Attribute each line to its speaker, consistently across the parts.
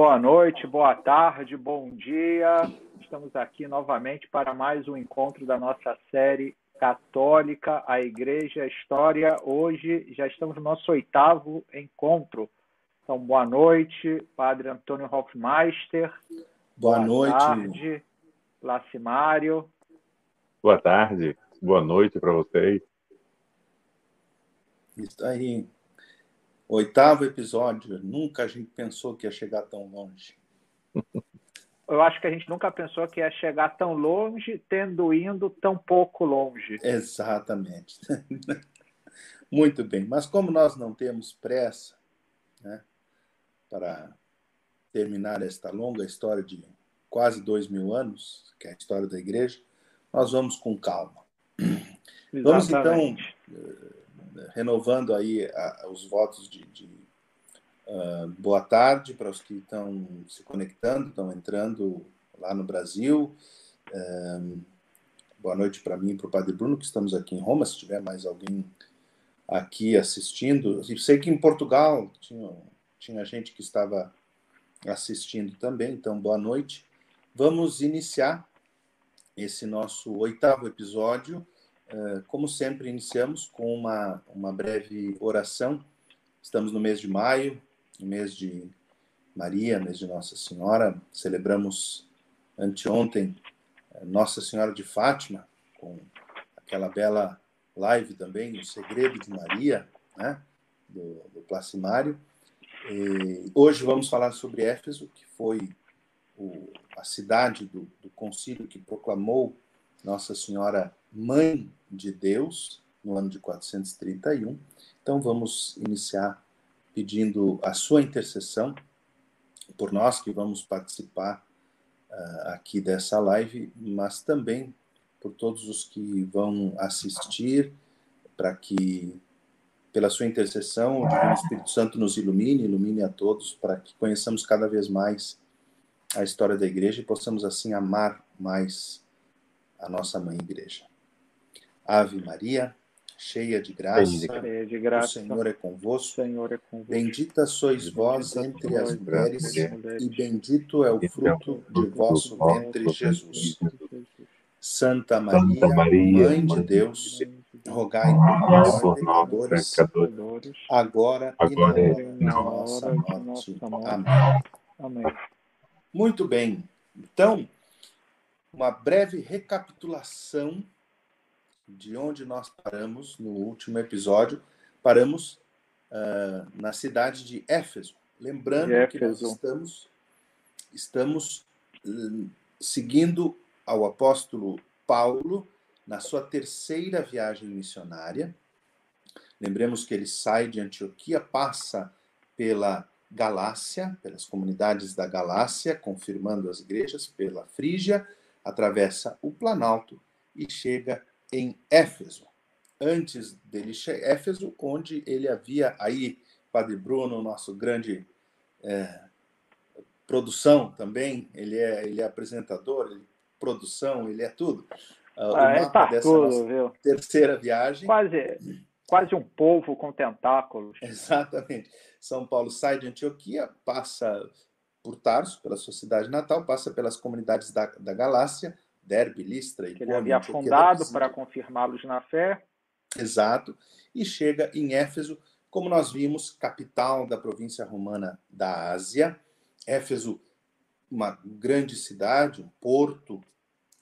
Speaker 1: Boa noite, boa tarde, bom dia. Estamos aqui novamente para mais um encontro da nossa série Católica, a Igreja, a História. Hoje já estamos no nosso oitavo encontro. Então, boa noite, Padre Antônio Hofmeister.
Speaker 2: Boa, boa noite. Boa
Speaker 1: tarde, Lacimário.
Speaker 3: Boa tarde, boa noite para vocês.
Speaker 2: Isso aí. Oitavo episódio. Nunca a gente pensou que ia chegar tão longe.
Speaker 1: Eu acho que a gente nunca pensou que ia chegar tão longe, tendo indo tão pouco longe.
Speaker 2: Exatamente. Muito bem. Mas como nós não temos pressa né, para terminar esta longa história de quase dois mil anos, que é a história da igreja, nós vamos com calma. Exatamente. Vamos então renovando aí a, os votos de, de uh, boa tarde para os que estão se conectando, estão entrando lá no Brasil. Um, boa noite para mim e para o Padre Bruno, que estamos aqui em Roma. Se tiver mais alguém aqui assistindo, eu sei que em Portugal tinha, tinha gente que estava assistindo também, então boa noite. Vamos iniciar esse nosso oitavo episódio como sempre, iniciamos com uma, uma breve oração. Estamos no mês de maio, no mês de Maria, mês de Nossa Senhora. Celebramos anteontem eh, Nossa Senhora de Fátima, com aquela bela live também, O Segredo de Maria, né? do, do Placimário. E hoje vamos falar sobre Éfeso, que foi o, a cidade do, do concílio que proclamou Nossa Senhora Mãe de Deus, no ano de 431. Então vamos iniciar pedindo a sua intercessão por nós que vamos participar uh, aqui dessa live, mas também por todos os que vão assistir, para que, pela sua intercessão, o Espírito Santo nos ilumine, ilumine a todos, para que conheçamos cada vez mais a história da igreja e possamos assim amar mais a nossa mãe igreja. Ave Maria, cheia de graça,
Speaker 1: cheia de graça.
Speaker 2: o Senhor é convosco.
Speaker 1: Senhor é convosco.
Speaker 2: Bendita sois vós entre as mulheres, e bendito é o fruto de vosso ventre, Jesus. Santa Maria, Mãe de Deus, rogai por nós, pecadores, agora, e na hora de nossa morte. Amém. Amém. Muito bem. Então, uma breve recapitulação de onde nós paramos no último episódio. Paramos uh, na cidade de Éfeso. Lembrando Éfeso. que nós estamos, estamos uh, seguindo ao apóstolo Paulo na sua terceira viagem missionária. Lembremos que ele sai de Antioquia, passa pela Galácia, pelas comunidades da Galácia, confirmando as igrejas, pela Frígia, atravessa o Planalto e chega em Éfeso. Antes dele chegar Éfeso, onde ele havia aí, Padre Bruno, nosso grande é, produção também, ele é, ele é apresentador, ele, produção, ele é tudo.
Speaker 1: Uh, ah, é, tá tudo, viu?
Speaker 2: terceira viagem.
Speaker 1: Quase, quase um povo com tentáculos.
Speaker 2: Exatamente. São Paulo sai de Antioquia, passa por Tarso, pela sua cidade natal, passa pelas comunidades da, da Galácia, Derbe, Listra e
Speaker 1: que ele havia fundado para confirmá-los na fé.
Speaker 2: Exato. E chega em Éfeso, como nós vimos, capital da província romana da Ásia. Éfeso, uma grande cidade, um porto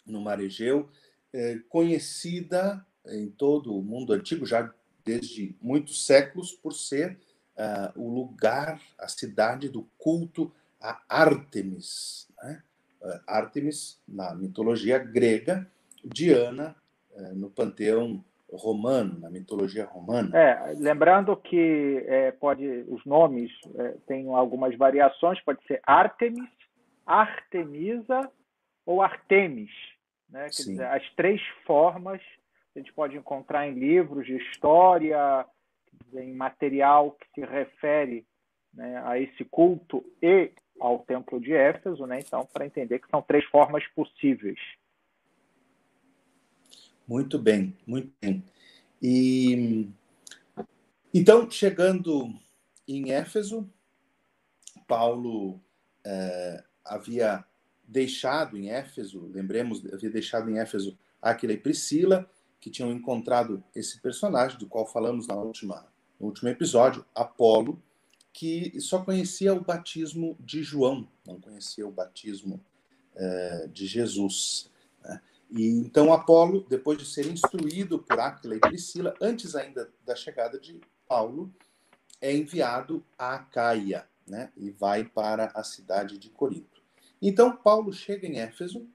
Speaker 2: no mar Egeu, é, conhecida em todo o mundo antigo, já desde muitos séculos, por ser uh, o lugar, a cidade do culto a Ártemis. Né? Ártemis na mitologia grega, Diana eh, no panteão romano, na mitologia romana.
Speaker 1: É, lembrando que é, pode os nomes é, têm algumas variações, pode ser Ártemis, Artemisa ou Artemis, né? Dizer, as três formas a gente pode encontrar em livros de história, em material que se refere né, a esse culto e ao Templo de Éfeso, né? Então, para entender que são três formas possíveis.
Speaker 2: Muito bem, muito bem. E então, chegando em Éfeso, Paulo é, havia deixado em Éfeso, lembremos, havia deixado em Éfeso Aquila e Priscila, que tinham encontrado esse personagem, do qual falamos na última, no último episódio, Apolo, que só conhecia o batismo de João, não conhecia o batismo é, de Jesus. Né? E então Apolo, depois de ser instruído por Aquila e Priscila, antes ainda da chegada de Paulo, é enviado a Caia, né? E vai para a cidade de Corinto. Então Paulo chega em Éfeso,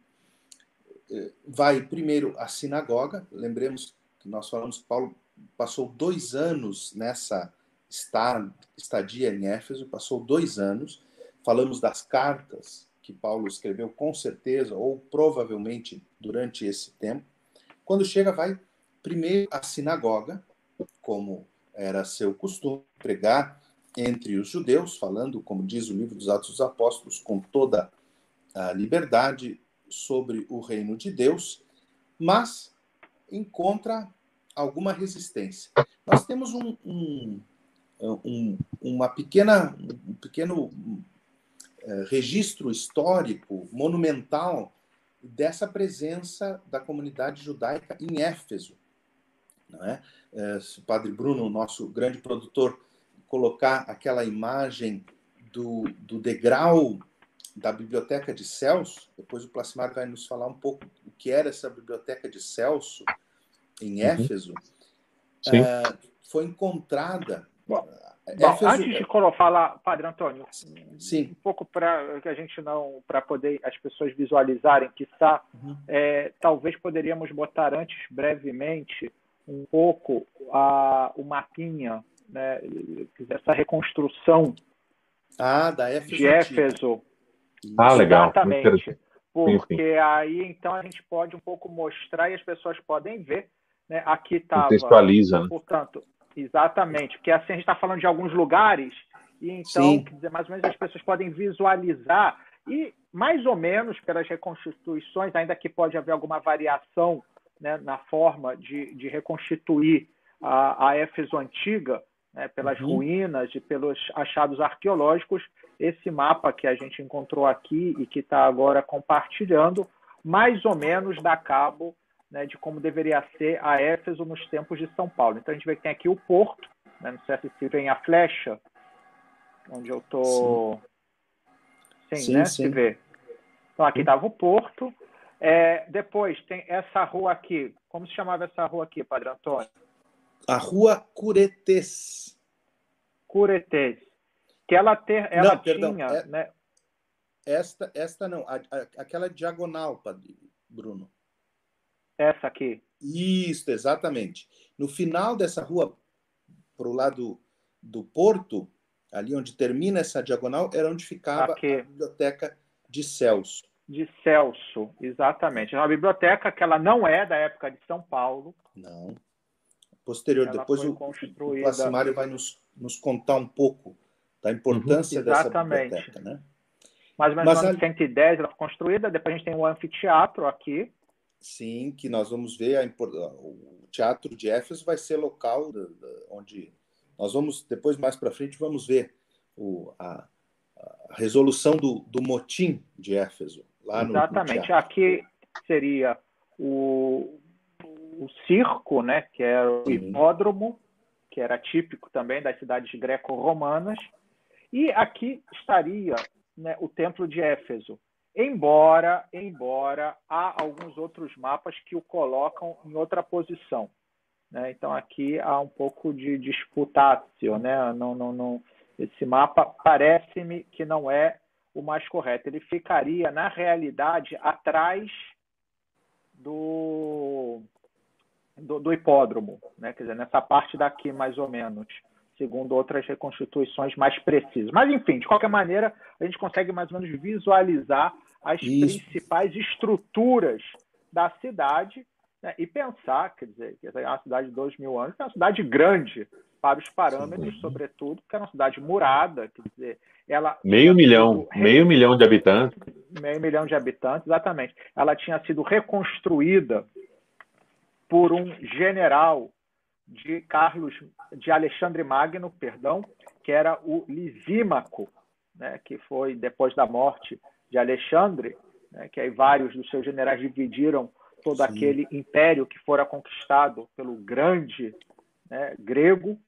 Speaker 2: eh, vai primeiro à sinagoga. Lembremos que nós falamos que Paulo passou dois anos nessa estadia em Éfeso, passou dois anos. Falamos das cartas que Paulo escreveu com certeza, ou provavelmente durante esse tempo. Quando chega, vai primeiro à sinagoga, como era seu costume, pregar entre os judeus, falando, como diz o livro dos Atos dos Apóstolos, com toda a liberdade sobre o reino de Deus, mas encontra alguma resistência. Nós temos um, um, um uma pequena, um pequeno é, registro histórico monumental dessa presença da comunidade judaica em Éfeso. Não é? é se o Padre Bruno, nosso grande produtor, colocar aquela imagem do, do degrau da biblioteca de Celso, depois o Plasmar vai nos falar um pouco o que era essa biblioteca de Celso em uhum. Éfeso, uhum. é, foi encontrada
Speaker 1: Bom, Bom, antes de falar, Padre Antônio,
Speaker 2: Sim.
Speaker 1: um pouco para que a gente não, para poder as pessoas visualizarem que está, uhum. é, talvez poderíamos botar antes brevemente um pouco a, o mapinha, né, essa reconstrução
Speaker 2: ah, da
Speaker 1: de Éfeso.
Speaker 3: Ah, legal.
Speaker 1: Exatamente. Porque sim, sim. aí então a gente pode um pouco mostrar e as pessoas podem ver. Né? Aqui estava.
Speaker 3: Contextualiza, né?
Speaker 1: Exatamente, porque assim a gente está falando de alguns lugares, e então, dizer, mais ou menos as pessoas podem visualizar, e mais ou menos pelas reconstituições, ainda que pode haver alguma variação né, na forma de, de reconstituir a, a Éfeso antiga, né, pelas uhum. ruínas e pelos achados arqueológicos, esse mapa que a gente encontrou aqui e que está agora compartilhando, mais ou menos dá cabo né, de como deveria ser a Éfeso nos tempos de São Paulo. Então a gente vê que tem aqui o porto, né, não sei se vem a flecha, onde eu estou. Sim. sim, né? Sim. Se vê. Então aqui estava o porto. É, depois tem essa rua aqui. Como se chamava essa rua aqui, Padre Antônio?
Speaker 2: A Rua Curetes.
Speaker 1: Curetes. Que ela, ter, ela não, tinha. Perdão, é, né?
Speaker 2: Esta, esta não, a, a, aquela diagonal, Padre Bruno.
Speaker 1: Essa aqui.
Speaker 2: Isso, exatamente. No final dessa rua, para o lado do porto, ali onde termina essa diagonal, era onde ficava aqui. a biblioteca de Celso.
Speaker 1: De Celso, exatamente. É uma biblioteca que ela não é da época de São Paulo.
Speaker 2: Não. Posterior, ela depois o, construída... o Placimário vai nos, nos contar um pouco da importância uhum. dessa biblioteca, né?
Speaker 1: Mais ou menos no ano 110 ela foi construída, depois a gente tem o anfiteatro aqui,
Speaker 2: Sim, que nós vamos ver a, o Teatro de Éfeso vai ser local da, da, onde nós vamos depois mais para frente vamos ver o, a, a, resolução do, do motim de Éfeso lá no
Speaker 1: exatamente. no aqui seria o, o circo, né, que era o Sim. hipódromo, que era típico também das cidades greco-romanas, e aqui estaria né, o templo de Éfeso embora, embora há alguns outros mapas que o colocam em outra posição. Né? Então aqui há um pouco de disputácio, né? Não, não, não. Esse mapa parece-me que não é o mais correto. Ele ficaria na realidade atrás do do, do hipódromo, né? Quer dizer, nessa parte daqui mais ou menos segundo outras reconstituições mais precisas. Mas, enfim, de qualquer maneira, a gente consegue mais ou menos visualizar as Isso. principais estruturas da cidade né, e pensar, quer dizer, que é uma cidade de dois mil anos, é uma cidade grande para os parâmetros, Sim. sobretudo, porque é uma cidade murada, quer dizer, ela
Speaker 3: meio milhão, re... meio milhão de habitantes,
Speaker 1: meio milhão de habitantes, exatamente. Ela tinha sido reconstruída por um general de Carlos, de Alexandre Magno, perdão, que era o Lisímaco. né, que foi depois da morte de Alexandre, né, que aí vários dos seus generais dividiram todo Sim. aquele império que fora conquistado pelo grande né, grego.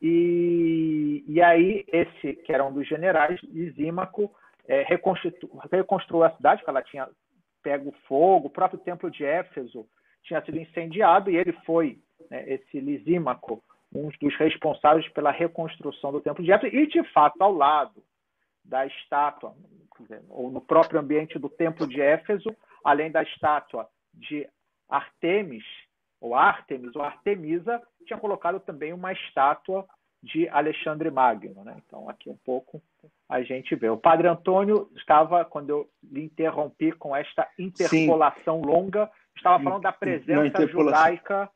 Speaker 1: E, e aí esse, que era um dos generais, Lisímaco, é, reconstru, reconstruiu a cidade, porque ela tinha pego fogo, o próprio templo de Éfeso tinha sido incendiado e ele foi, né, esse Lisímaco, um dos responsáveis pela reconstrução do templo de Éfeso e, de fato, ao lado da estátua, ou no próprio ambiente do templo de Éfeso, além da estátua de Artemis, ou Artemis, ou Artemisa, tinha colocado também uma estátua de Alexandre Magno. Né? Então, aqui um pouco a gente vê. O Padre Antônio estava, quando eu lhe interrompi com esta interpolação Sim. longa, estava falando da presença judaica.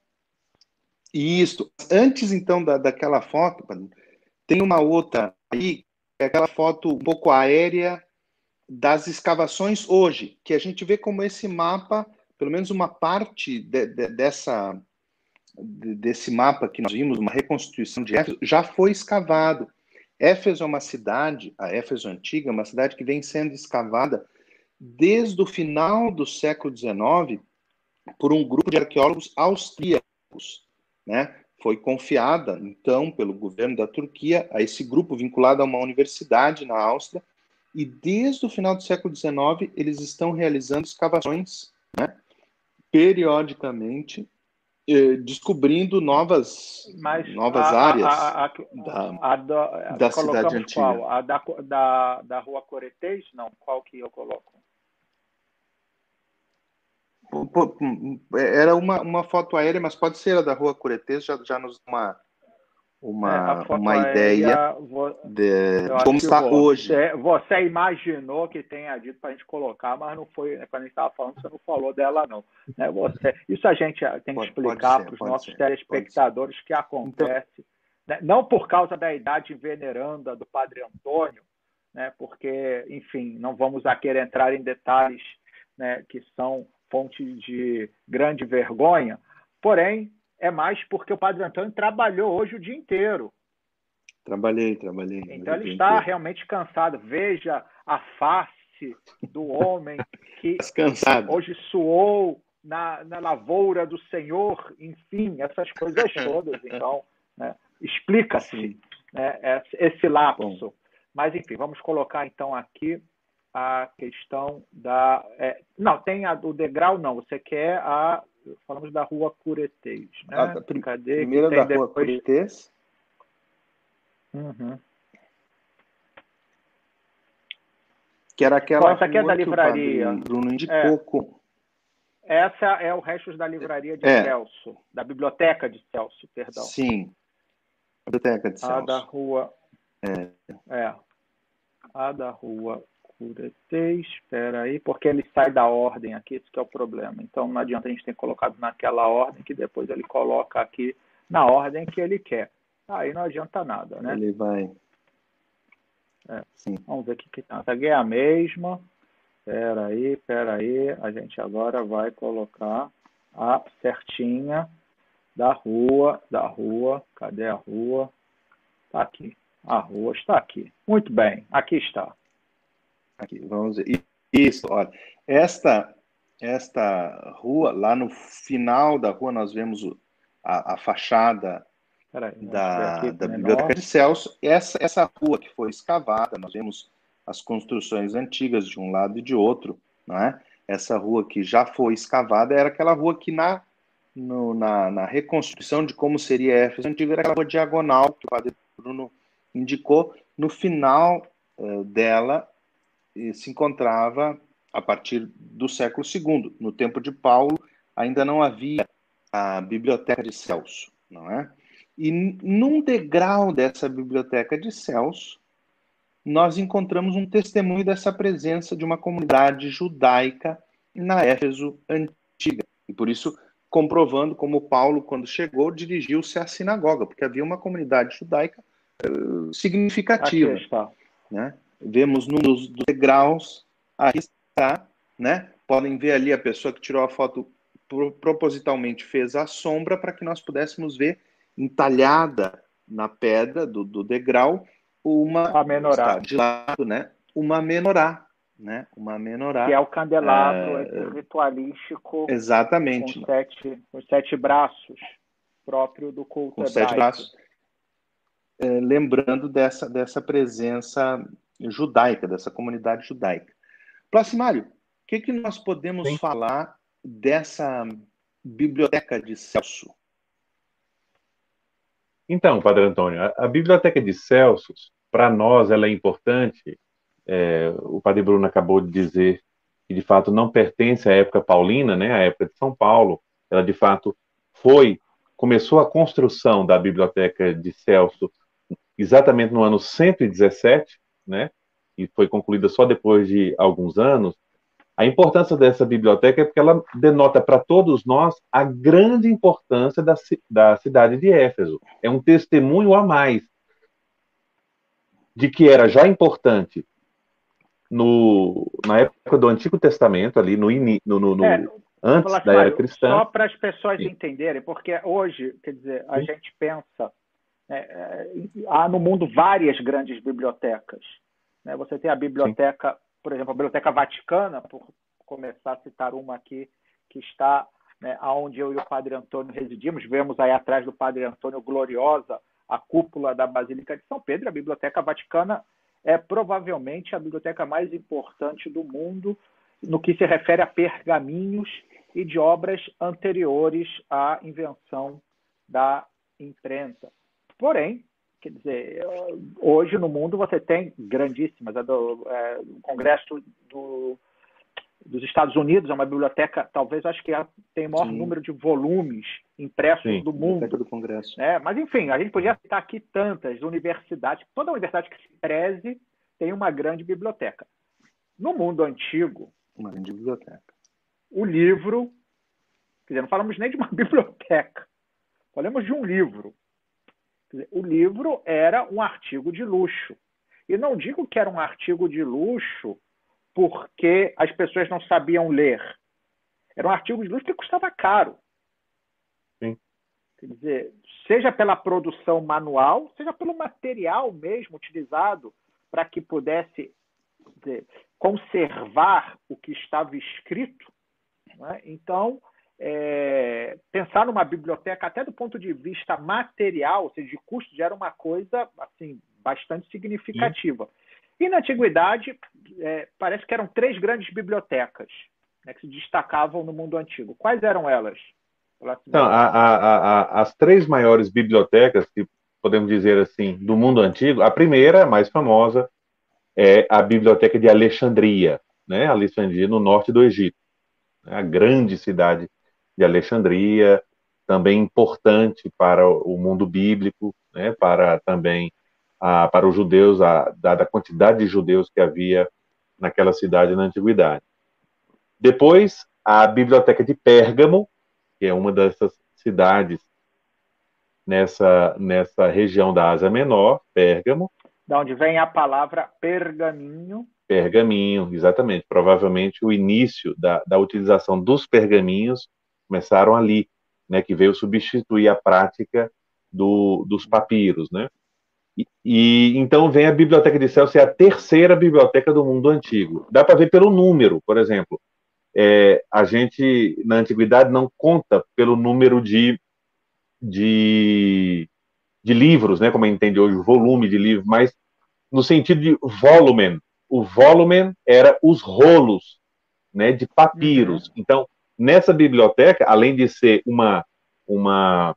Speaker 2: Isso. Antes, então, da, daquela foto, tem uma outra aí, é aquela foto um pouco aérea das escavações hoje, que a gente vê como esse mapa, pelo menos uma parte de, de, dessa desse mapa que nós vimos, uma reconstituição de Éfeso, já foi escavado. Éfeso é uma cidade, a Éfeso antiga, é uma cidade que vem sendo escavada desde o final do século XIX por um grupo de arqueólogos austríacos, né? Foi confiada, então, pelo governo da Turquia a esse grupo vinculado a uma universidade na Áustria e desde o final do século XIX, eles estão realizando escavações, né, periodicamente, eh, descobrindo novas, Mas novas a, áreas a, a, da, da, da cidade antiga.
Speaker 1: Qual? A da, da, da Rua Coretês? Não, qual que eu coloco?
Speaker 2: Era uma, uma foto aérea, mas pode ser a da Rua Curetês, já, já nos dá uma, uma, é, uma ideia de como está
Speaker 1: você,
Speaker 2: hoje.
Speaker 1: Você imaginou que tenha dito para a gente colocar, mas não foi, né, quando a gente estava falando, você não falou dela, não. Né, você, isso a gente tem que explicar para os nossos ser, telespectadores que acontece, então, né, não por causa da idade veneranda do Padre Antônio, né, porque, enfim, não vamos aqui entrar em detalhes né, que são fontes de grande vergonha, porém, é mais porque o Padre Antônio trabalhou hoje o dia inteiro.
Speaker 2: Trabalhei, trabalhei.
Speaker 1: Então ele está inteiro. realmente cansado. Veja a face do homem que
Speaker 2: cansado.
Speaker 1: hoje suou na, na lavoura do Senhor, enfim, essas coisas todas. Então, né, explica-se né, esse lapso. Bom. Mas, enfim, vamos colocar então aqui a questão da. É, não, tem a, o degrau, não. Você quer a falamos da rua Curetês, né? A,
Speaker 2: prim Cadê? Primeira da depois... rua Curetês.
Speaker 1: Uhum.
Speaker 2: Que era aquela
Speaker 1: Essa aqui é da livraria.
Speaker 2: Bruno indicou.
Speaker 1: É. Essa é o restos da livraria de é. Celso, da biblioteca de Celso, perdão.
Speaker 2: Sim. Biblioteca de Celso.
Speaker 1: A da rua. É. é. A da rua Curetês, espera aí, porque ele sai da ordem aqui, esse que é o problema. Então não adianta a gente ter colocado naquela ordem que depois ele coloca aqui na ordem que ele quer. Aí não adianta nada, né?
Speaker 2: Ele vai.
Speaker 1: É. Vamos ver o que, que tá. Essa aqui é a mesma. Espera aí, espera aí. A gente agora vai colocar a certinha da rua, da rua. Cadê a rua? Está aqui. A rua está aqui. Muito bem, aqui está.
Speaker 2: Aqui, vamos ver. Isso, olha. Esta, esta rua, lá no final da rua, nós vemos a, a fachada da, da Biblioteca de Celso. Essa, essa rua que foi escavada, nós vemos as construções antigas de um lado e de outro, não é? Essa rua que já foi escavada era aquela rua que na, no, na, na, reconstrução de como seria Éfeso antiga era aquela rua diagonal que o padre Bruno indicou. No final uh, dela se encontrava a partir do século II. No tempo de Paulo, ainda não havia a biblioteca de Celso, não é? E num degrau dessa biblioteca de Celso, nós encontramos um testemunho dessa presença de uma comunidade judaica na Éfeso antiga. E por isso, comprovando como Paulo, quando chegou, dirigiu-se à sinagoga, porque havia uma comunidade judaica uh, significativa. Né? Vemos nos degraus, aí está, né? Podem ver ali a pessoa que tirou a foto propositalmente fez a sombra para que nós pudéssemos ver entalhada na pedra do, do degrau
Speaker 4: uma menorá. de lado, né? Uma menorá, né? Uma menorá.
Speaker 1: Que é o candelabro é... ritualístico.
Speaker 4: Exatamente.
Speaker 1: Com sete, com sete braços, próprio do culto
Speaker 4: com sete braços. É, lembrando dessa, dessa presença judaica, dessa comunidade judaica. Placimário, o que, que nós podemos Sim. falar dessa biblioteca de Celso?
Speaker 3: Então, Padre Antônio, a, a biblioteca de Celsos, para nós, ela é importante. É, o Padre Bruno acabou de dizer que, de fato, não pertence à época paulina, né, à época de São Paulo. Ela, de fato, foi, começou a construção da biblioteca de Celso exatamente no ano 117, né, e foi concluída só depois de alguns anos. A importância dessa biblioteca é porque ela denota para todos nós a grande importância da, da cidade de Éfeso. É um testemunho a mais de que era já importante no, na época do Antigo Testamento, ali no, no, no é, antes da era cristã.
Speaker 1: Só para as pessoas Sim. entenderem, porque hoje, quer dizer, a Sim. gente pensa, é, há no mundo várias grandes bibliotecas. Né? Você tem a biblioteca Sim por exemplo, a Biblioteca Vaticana, por começar a citar uma aqui, que está né, onde eu e o Padre Antônio residimos, vemos aí atrás do Padre Antônio gloriosa a cúpula da Basílica de São Pedro, a Biblioteca Vaticana é provavelmente a biblioteca mais importante do mundo no que se refere a pergaminhos e de obras anteriores à invenção da imprensa. Porém, Quer dizer, hoje no mundo você tem grandíssimas. Do, é, o Congresso do, dos Estados Unidos é uma biblioteca, talvez acho que tem o maior Sim. número de volumes impressos Sim, do mundo.
Speaker 4: do Congresso.
Speaker 1: É, mas enfim, a gente podia citar aqui tantas universidades. Toda universidade que se preze tem uma grande biblioteca. No mundo antigo,
Speaker 4: uma grande biblioteca.
Speaker 1: O livro, quer dizer, não falamos nem de uma biblioteca, falamos de um livro. O livro era um artigo de luxo. E não digo que era um artigo de luxo porque as pessoas não sabiam ler. Era um artigo de luxo que custava caro.
Speaker 3: Sim.
Speaker 1: Quer dizer, seja pela produção manual, seja pelo material mesmo utilizado para que pudesse dizer, conservar o que estava escrito. Né? Então, é, pensar numa biblioteca até do ponto de vista material, ou seja, de custo, já era uma coisa assim bastante significativa. Sim. E na antiguidade, é, parece que eram três grandes bibliotecas né, que se destacavam no mundo antigo. Quais eram elas?
Speaker 3: Então, a, a, a, as três maiores bibliotecas, que podemos dizer assim, do mundo antigo, a primeira, a mais famosa, é a Biblioteca de Alexandria, né? Alexandria, no norte do Egito. A grande cidade de Alexandria, também importante para o mundo bíblico, né, para também a, para os judeus, a, dada a quantidade de judeus que havia naquela cidade na antiguidade. Depois, a Biblioteca de Pérgamo, que é uma dessas cidades nessa, nessa região da Ásia Menor, Pérgamo.
Speaker 1: Da onde vem a palavra pergaminho.
Speaker 3: Pergaminho, exatamente. Provavelmente o início da, da utilização dos pergaminhos começaram ali, né, que veio substituir a prática do, dos papiros, né? E, e, então vem a Biblioteca de Celso, é a terceira biblioteca do mundo antigo. Dá para ver pelo número, por exemplo. É, a gente, na antiguidade, não conta pelo número de, de, de livros, né, como a gente entende hoje, volume de livros, mas no sentido de volumen. O volumen era os rolos né, de papiros. Uhum. Então, Nessa biblioteca, além de ser uma, uma,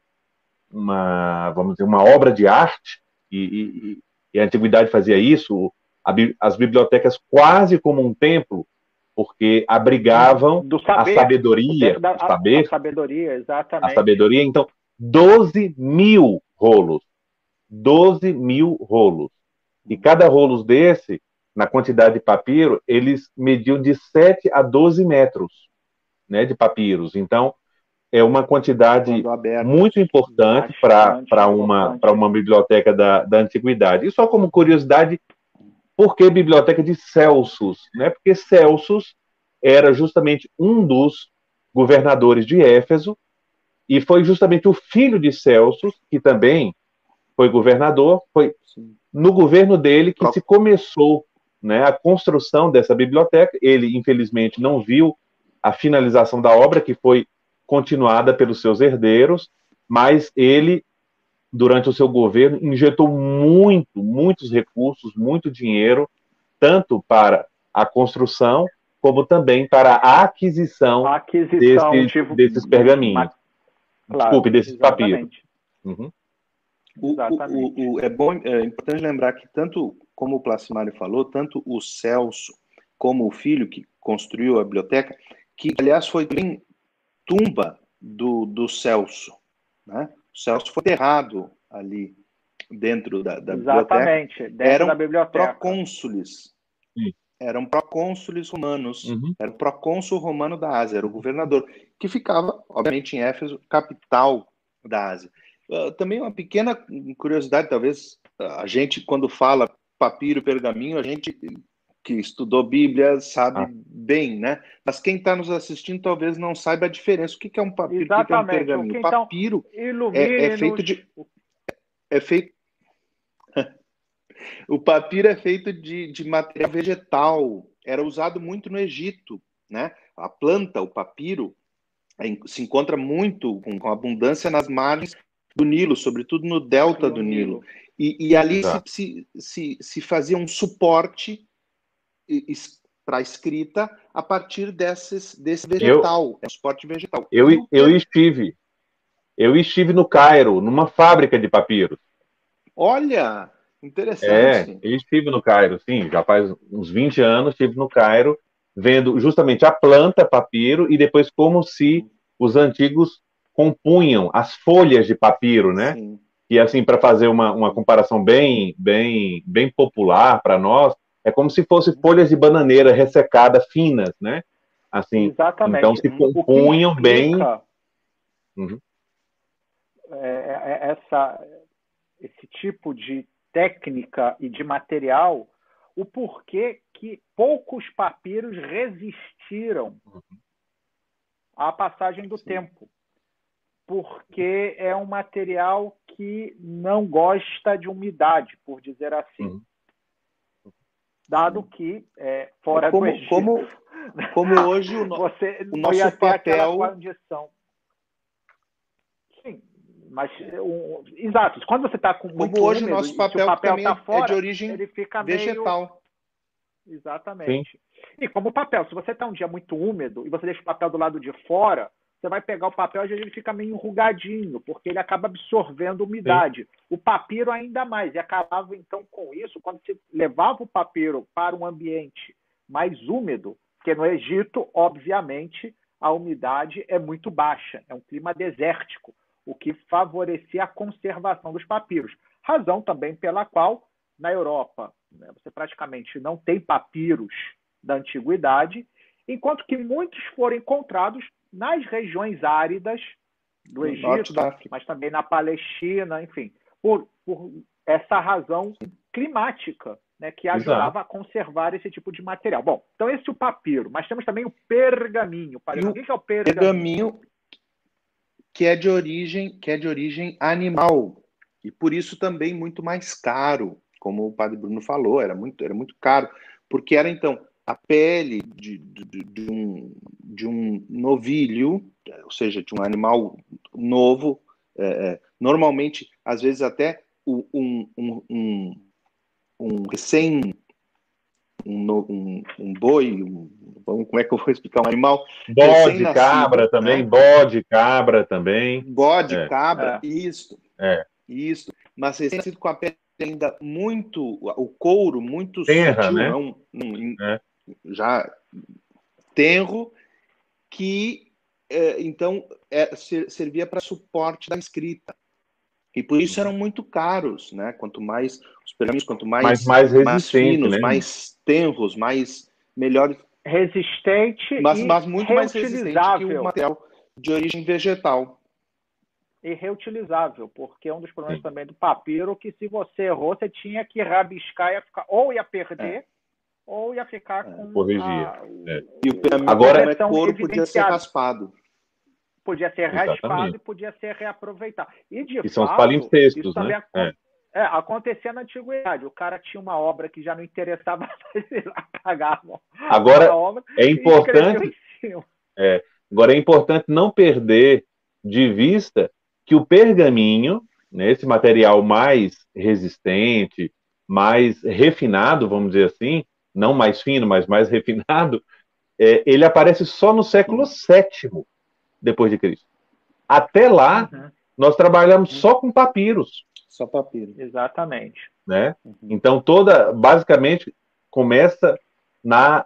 Speaker 3: uma vamos dizer, uma obra de arte, e, e, e a antiguidade fazia isso, a, as bibliotecas quase como um templo, porque abrigavam saber, a sabedoria,
Speaker 1: da, saber, a sabedoria, exatamente.
Speaker 3: A sabedoria, então, 12 mil rolos. 12 mil rolos. E cada rolo desse, na quantidade de papiro, eles mediam de 7 a 12 metros né, de papiros. Então, é uma quantidade muito importante para uma, uma biblioteca da, da antiguidade. E só como curiosidade, por que biblioteca de Celsus? Né? Porque Celsus era justamente um dos governadores de Éfeso, e foi justamente o filho de Celsus, que também foi governador, foi no governo dele que se começou né, a construção dessa biblioteca. Ele, infelizmente, não viu a finalização da obra, que foi continuada pelos seus herdeiros, mas ele, durante o seu governo, injetou muito, muitos recursos, muito dinheiro, tanto para a construção, como também para a aquisição, a aquisição desses, tipo, desses pergaminhos. Claro, Desculpe, desses papiros. Uhum.
Speaker 2: O, o, o, é bom, é importante lembrar que tanto como o Placimário falou, tanto o Celso como o filho que construiu a biblioteca, que aliás foi bem tumba do, do Celso, né? O Celso foi enterrado ali dentro da, da
Speaker 1: Exatamente,
Speaker 2: biblioteca.
Speaker 1: dentro eram da biblioteca.
Speaker 2: procônsules. Eram procônsules romanos. Uhum. Era o procônsul romano da Ásia, era o governador, que ficava, obviamente, em Éfeso, capital da Ásia. Uh, também uma pequena curiosidade, talvez a gente, quando fala papiro, pergaminho, a gente que estudou Bíblia sabe ah. bem, né? Mas quem está nos assistindo talvez não saiba a diferença. O que é um papiro?
Speaker 1: Exatamente. O que é
Speaker 2: um
Speaker 1: pergaminho? Então,
Speaker 2: papiro é, é, feito de é feito o papiro é feito de, de material vegetal. Era usado muito no Egito, né? A planta, o papiro, é, se encontra muito com, com abundância nas margens do Nilo, sobretudo no delta do Nilo. E, e ali se, se, se, fazia um suporte para a escrita a partir desses, desse vegetal, eu, é um suporte vegetal.
Speaker 3: Eu, eu estive, eu estive no Cairo, numa fábrica de papiros.
Speaker 2: Olha, interessante.
Speaker 3: É, eu estive no Cairo, sim, já faz uns 20 anos estive no Cairo, vendo justamente a planta papiro e depois como se os antigos compunham as folhas de papiro, né? Sim. E assim, para fazer uma, uma comparação bem, bem, bem popular para nós, é como se fosse folhas de bananeira ressecada finas, né? Assim, Exatamente. então se compunham bem.
Speaker 1: Uhum. É, é, é, essa, esse tipo de técnica e de material, o porquê que poucos papiros resistiram uhum. à passagem do Sim. tempo porque é um material que não gosta de umidade, por dizer assim. Uhum. Dado que, é, fora
Speaker 2: como,
Speaker 1: do Egito,
Speaker 2: como, como hoje o, no, você o nosso papel... condição.
Speaker 1: Sim, mas, um, exato, quando você está com muito
Speaker 2: Como hoje o nosso papel, o papel tá fora, é de origem
Speaker 1: ele fica
Speaker 2: vegetal.
Speaker 1: Meio... Exatamente. Sim. E como o papel, se você está um dia muito úmido e você deixa o papel do lado de fora, você vai pegar o papel e ele fica meio enrugadinho, porque ele acaba absorvendo umidade. Sim. O papiro ainda mais. E acabava, então, com isso, quando você levava o papiro para um ambiente mais úmido, porque no Egito, obviamente, a umidade é muito baixa, é um clima desértico, o que favorecia a conservação dos papiros. Razão também pela qual, na Europa, né, você praticamente não tem papiros da antiguidade, enquanto que muitos foram encontrados nas regiões áridas do Egito, mas também na Palestina, enfim, por, por essa razão climática, né, que ajudava Exato. a conservar esse tipo de material. Bom, então esse é o papiro, mas temos também o pergaminho. O que é o pergaminho? pergaminho
Speaker 2: que é de origem que é de origem animal e por isso também muito mais caro, como o Padre Bruno falou, era muito era muito caro, porque era então a pele de, de, de, um, de um novilho, ou seja, de um animal novo, é, é normalmente, às vezes até um, um, um, um recém, um, um, um boi, um, como é que eu vou explicar um animal?
Speaker 3: Bode, cabra né? também, bode, cabra também.
Speaker 2: Bode, é. cabra, é. isso. É. Isso. Mas recém-nascido com a pele ainda muito, o couro muito
Speaker 3: Terra, sutil, né? Não,
Speaker 2: não, é já tenro, que é, então é, servia para suporte da escrita. E por isso eram muito caros, né? Quanto mais os pergaminhos, quanto mais,
Speaker 3: mais, mais, mais finos,
Speaker 2: né? mais tenros, mais melhores.
Speaker 1: Resistente
Speaker 2: mas, mas muito mais resistente que o material de origem vegetal.
Speaker 1: E reutilizável, porque é um dos problemas Sim. também do papiro que se você errou, você tinha que rabiscar, ia ficar, ou ia perder, é ou ia ficar é, com.
Speaker 3: Corrigir. A,
Speaker 2: é. E o Agora, é couro podia ser raspado.
Speaker 1: Podia ser Exatamente. raspado e podia ser reaproveitado. E, de
Speaker 3: e fato, são os palimpsestos, né?
Speaker 1: É. É, acontecia na antiguidade. O cara tinha uma obra que já não interessava ele apagava
Speaker 3: Agora, obra é importante. É, agora é importante não perder de vista que o pergaminho, né, esse material mais resistente, mais refinado, vamos dizer assim, não mais fino, mas mais refinado, é, ele aparece só no século VII depois de Cristo. Até lá, uhum. nós trabalhamos só com papiros.
Speaker 1: Só papiro. Exatamente.
Speaker 3: Né? Uhum. Então, toda, basicamente, começa na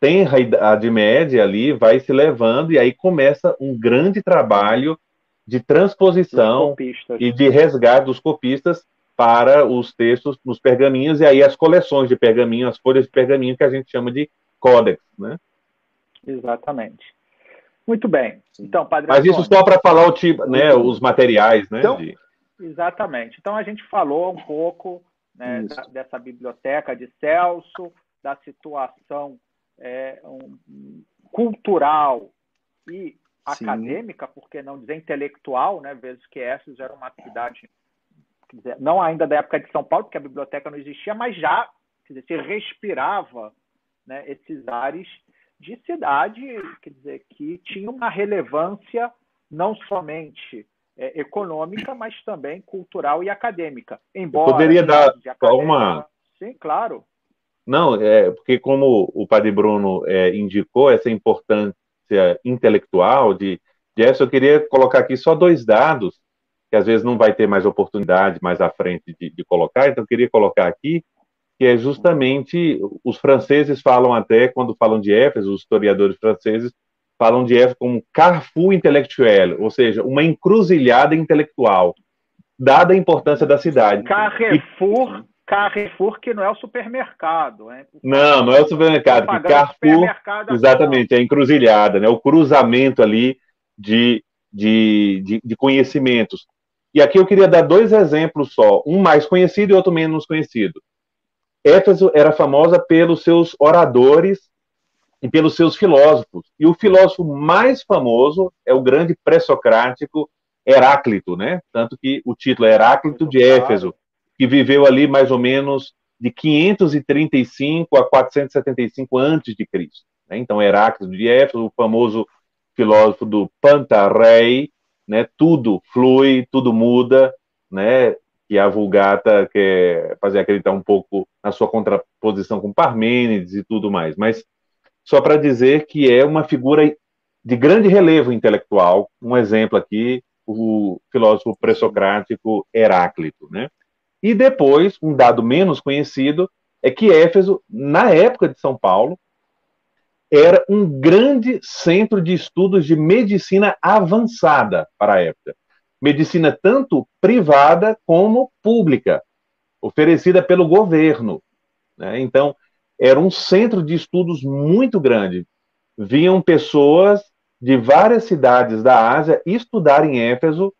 Speaker 3: tenra Idade Média ali, vai se levando, e aí começa um grande trabalho de transposição e de resgate dos copistas para os textos nos pergaminhos, e aí as coleções de pergaminho, as folhas de pergaminho que a gente chama de códex, né?
Speaker 1: Exatamente. Muito bem. Então,
Speaker 3: Padre Mas isso só para falar o tipo, né, os materiais, né?
Speaker 1: Então, de... Exatamente. Então a gente falou um pouco né, da, dessa biblioteca de Celso, da situação é, um, cultural e Sim. acadêmica, porque não dizer intelectual, né, vezes que essa era uma cidade, dizer, não ainda da época de São Paulo, porque a biblioteca não existia, mas já dizer, se respirava né, esses ares de cidade, quer dizer, que tinha uma relevância não somente é, econômica, mas também cultural e acadêmica. Embora
Speaker 3: Eu poderia dar uma.
Speaker 1: Sim, claro.
Speaker 3: Não, é porque como o Padre Bruno é, indicou essa importância intelectual de, essa, eu queria colocar aqui só dois dados que às vezes não vai ter mais oportunidade mais à frente de, de colocar, então eu queria colocar aqui que é justamente os franceses falam até quando falam de Éfeso, os historiadores franceses falam de Éfeso como Carrefour intelectuel, ou seja, uma encruzilhada intelectual, dada a importância da cidade.
Speaker 1: Carrefour, e... Carrefour que não é o supermercado, né?
Speaker 3: Não, não é o supermercado, que Carrefour, exatamente, é a encruzilhada, né? O cruzamento ali de, de, de, de conhecimentos. E aqui eu queria dar dois exemplos só, um mais conhecido e outro menos conhecido. Éfeso era famosa pelos seus oradores e pelos seus filósofos. E o filósofo mais famoso é o grande pré-socrático Heráclito, né? Tanto que o título é Heráclito de Éfeso, que viveu ali mais ou menos de 535 a 475 antes de Cristo. Né? Então Heráclito de Éfeso, o famoso filósofo do Pantarei, né? Tudo flui, tudo muda, né? Que a Vulgata quer fazer acreditar um pouco na sua contraposição com Parmênides e tudo mais. Mas só para dizer que é uma figura de grande relevo intelectual. Um exemplo aqui, o filósofo pré-socrático Heráclito. Né? E depois, um dado menos conhecido, é que Éfeso, na época de São Paulo, era um grande centro de estudos de medicina avançada para a época. Medicina tanto privada como pública, oferecida pelo governo. Né? Então, era um centro de estudos muito grande. Vinham pessoas de várias cidades da Ásia estudar em Éfeso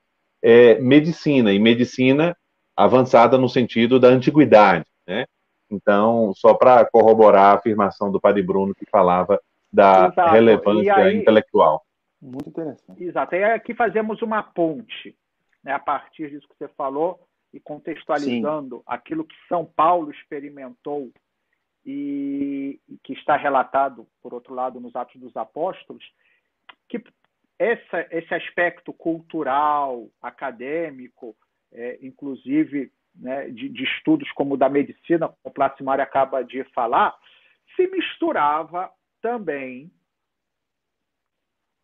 Speaker 3: é, medicina, e medicina avançada no sentido da antiguidade. Né? Então, só para corroborar a afirmação do Padre Bruno, que falava da Exato. relevância aí, intelectual.
Speaker 1: Muito interessante. Exato. E aqui fazemos uma ponte, né, a partir disso que você falou, e contextualizando Sim. aquilo que São Paulo experimentou e, que está relatado, por outro lado, nos Atos dos Apóstolos, que essa, esse aspecto cultural, acadêmico, é, inclusive né, de, de, estudos como o da medicina, como o Placimari acaba de falar, se misturava também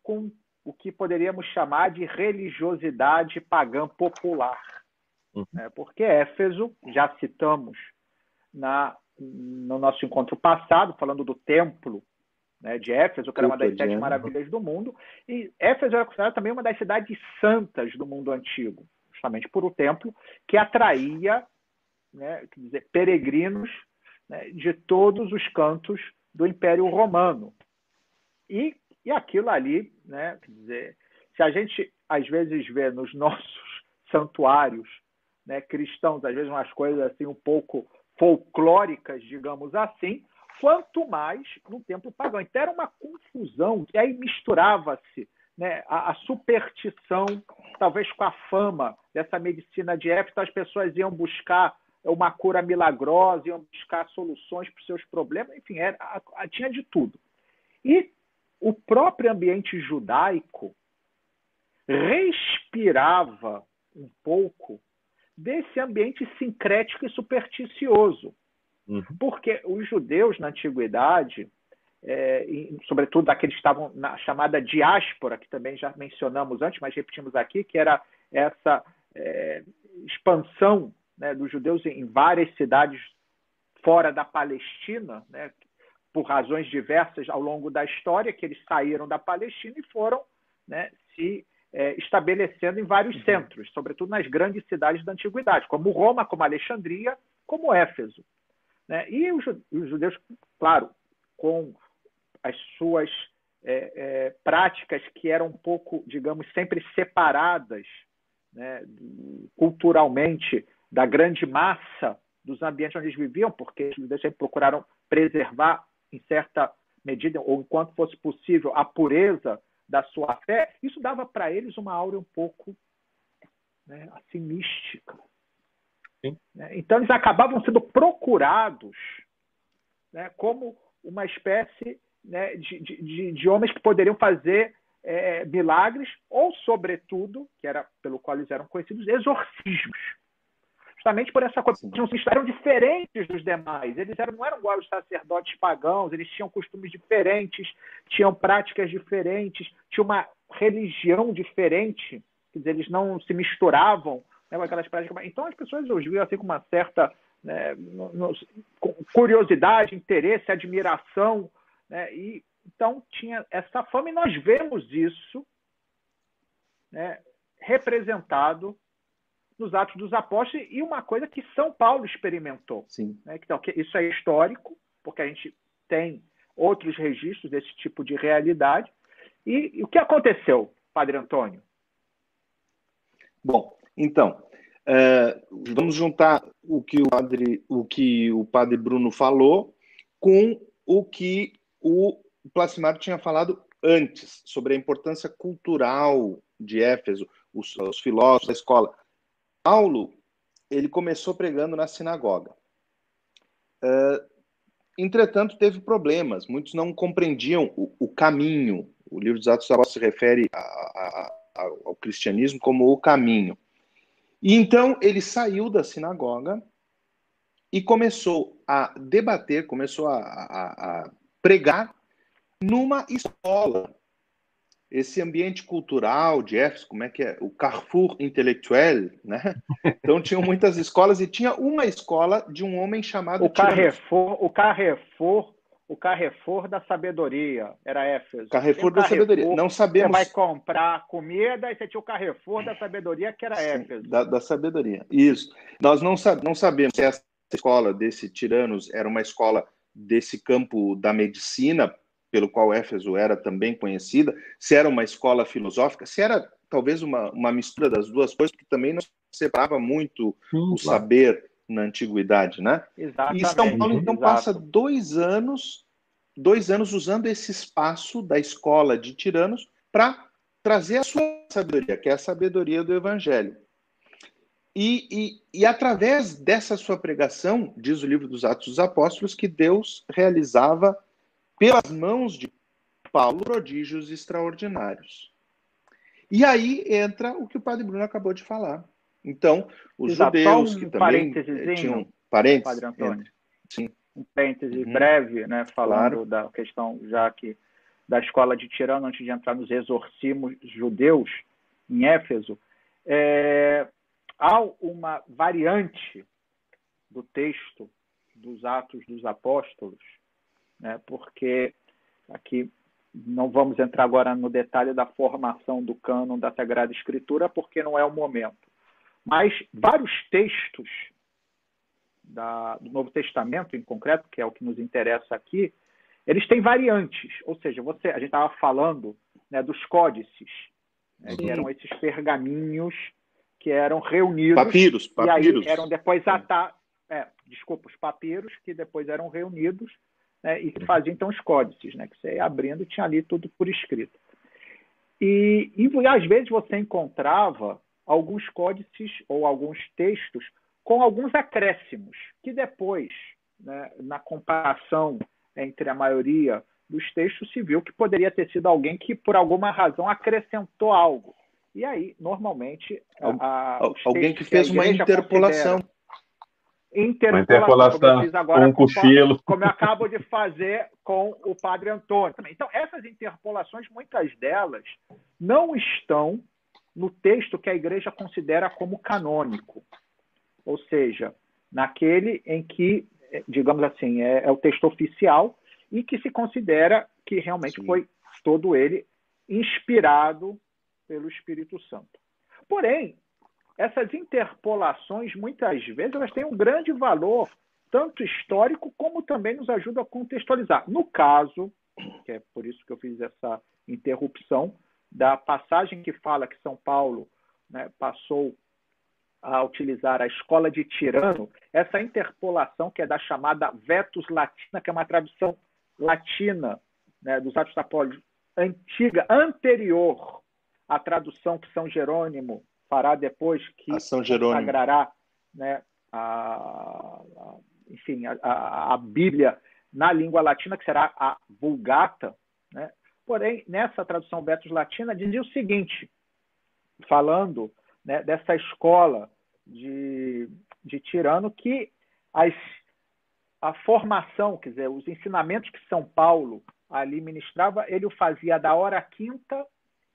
Speaker 1: com o que poderíamos chamar de religiosidade pagã popular. Uhum. Né? Porque Éfeso, já citamos na no nosso encontro passado, falando do templo né, de Éfeso, que era uma das sete maravilhas do mundo. E Éfeso era considerada também uma das cidades santas do mundo antigo, justamente por o templo que atraía né, quer dizer, peregrinos né, de todos os cantos do Império Romano. E, e aquilo ali, né, quer dizer, se a gente às vezes vê nos nossos santuários né, cristãos, às vezes umas coisas assim um pouco folclóricas, digamos assim, quanto mais no templo pagão. Então era uma confusão, que aí misturava-se né, a, a, superstição talvez com a fama dessa medicina de Éfeso, as pessoas iam buscar uma cura milagrosa, iam buscar soluções para os seus problemas, enfim, era, tinha de tudo. E o próprio ambiente judaico respirava um pouco desse ambiente sincrético e supersticioso. Uhum. Porque os judeus na antiguidade, é, sobretudo aqueles que estavam na chamada diáspora, que também já mencionamos antes, mas repetimos aqui, que era essa é, expansão né, dos judeus em várias cidades fora da Palestina, né, por razões diversas ao longo da história, que eles saíram da Palestina e foram né, se é, estabelecendo em vários uhum. centros, sobretudo nas grandes cidades da antiguidade, como Roma, como Alexandria, como Éfeso. Né? E os, judeus, claro, com as suas é, é, práticas que eram um pouco, digamos, sempre separadas né, culturalmente da grande massa dos ambientes onde eles viviam, porque judeus sempre procuraram preservar, em certa medida, ou enquanto fosse possível, a pureza da sua fé, isso dava para eles uma aura um pouco né, assim mística. Né? Então eles acabavam sendo procurados né, como uma espécie né, de, de, de, homens que poderiam fazer é, milagres ou, sobretudo, que era pelo qual eles eram conhecidos, exorcismos justamente por essa coisa. Eles eram diferentes dos demais. Eles eram, não eram igual os sacerdotes pagãos, eles tinham costumes diferentes, tinham práticas diferentes, tinha uma religião diferente, quer dizer, eles não se misturavam né, com aquelas práticas. Então as pessoas os viam assim com uma certa né, curiosidade, interesse, admiração, né, e então tinha essa fama e nós vemos isso né, representado nos Atos dos Apóstolos e uma coisa que São Paulo experimentou.
Speaker 4: Sim.
Speaker 1: Né? Então, isso é histórico, porque a gente tem outros registros desse tipo de realidade. E, e o que aconteceu, Padre Antônio?
Speaker 2: Bom, então, é, vamos juntar o que o, padre, o que o Padre Bruno falou com o que o Placimário tinha falado antes, sobre a importância cultural de Éfeso, os, os filósofos da escola. Paulo, ele começou pregando na sinagoga. Uh, entretanto, teve problemas. Muitos não compreendiam o, o, caminho. O livro dos Atos dos se refere a, a, a, ao cristianismo como o caminho. E então ele saiu da sinagoga e começou a debater, começou a pregar numa escola esse ambiente cultural de Éfeso, como é que é? O Carrefour intelectuel, né? Então tinham muitas escolas e tinha uma escola de um homem chamado
Speaker 1: o Carrefour, o Carrefour, o Carrefour da sabedoria, era Éfeso.
Speaker 2: Carrefour da Carrefour, sabedoria. Não sabemos.
Speaker 1: Você vai comprar comida e você tinha o Carrefour da sabedoria que era Sim, Éfeso.
Speaker 2: Da, da, sabedoria. Isso. Nós não, não sabemos se essa escola desse Tiranos era uma escola desse campo da medicina pelo qual Éfeso era também conhecida, se era uma escola filosófica, se era talvez uma, uma mistura das duas coisas, que também não separava muito Sim, o claro. saber na antiguidade, né?
Speaker 1: Exatamente.
Speaker 2: E São Paulo então Exato. passa dois anos, dois anos usando esse espaço da escola de tiranos para trazer a sua sabedoria, que é a sabedoria do Evangelho. E, e, e, através dessa sua pregação, diz o livro dos Atos dos Apóstolos, que Deus realizava pelas mãos de Paulo, prodígios extraordinários. E aí entra o que o padre Bruno acabou de falar. Então, os Exato. judeus um que também tinham parentes. Padre Antônio. Entre,
Speaker 1: sim. Um parêntese uhum. breve, né, falando claro. da questão já que da escola de Tirano, antes de entrar nos exorcismos judeus em Éfeso, é, há uma variante do texto dos Atos dos Apóstolos né? porque aqui não vamos entrar agora no detalhe da formação do cânon da Sagrada Escritura, porque não é o momento. Mas vários textos da, do Novo Testamento, em concreto, que é o que nos interessa aqui, eles têm variantes. Ou seja, você, a gente estava falando né, dos códices, né, que eram esses pergaminhos que eram reunidos.
Speaker 2: Papiros, papiros.
Speaker 1: E aí eram depois ata, é, desculpa, os papiros que depois eram reunidos né, e que fazia então os códices, né, que você ia abrindo tinha ali tudo por escrito. E, e às vezes você encontrava alguns códices ou alguns textos com alguns acréscimos, que depois, né, na comparação entre a maioria dos textos, se viu que poderia ter sido alguém que, por alguma razão, acrescentou algo. E aí, normalmente.
Speaker 2: A, alguém que fez uma interpolação.
Speaker 1: Interpolação,
Speaker 3: uma interpolação como eu fiz agora, um cochilo.
Speaker 1: como eu acabo de fazer com o padre Antônio. Então, essas interpolações, muitas delas, não estão no texto que a igreja considera como canônico. Ou seja, naquele em que, digamos assim, é, é o texto oficial e que se considera que realmente Sim. foi todo ele inspirado pelo Espírito Santo. Porém, essas interpolações, muitas vezes, elas têm um grande valor, tanto histórico como também nos ajuda a contextualizar. No caso, que é por isso que eu fiz essa interrupção, da passagem que fala que São Paulo né, passou a utilizar a escola de Tirano, essa interpolação que é da chamada Vetus Latina, que é uma tradução latina né, dos Atos Apóstolos antiga, anterior à tradução que São Jerônimo fará depois, que a
Speaker 2: São Jerônimo.
Speaker 1: sagrará né, a, a, enfim, a, a, Bíblia na língua latina, que será a Vulgata. Né? Porém, nessa tradução Betos Latina, dizia o seguinte, falando né, dessa escola de, de Tirano, que as, a formação, quer dizer, os ensinamentos que São Paulo ali ministrava, ele o fazia da hora quinta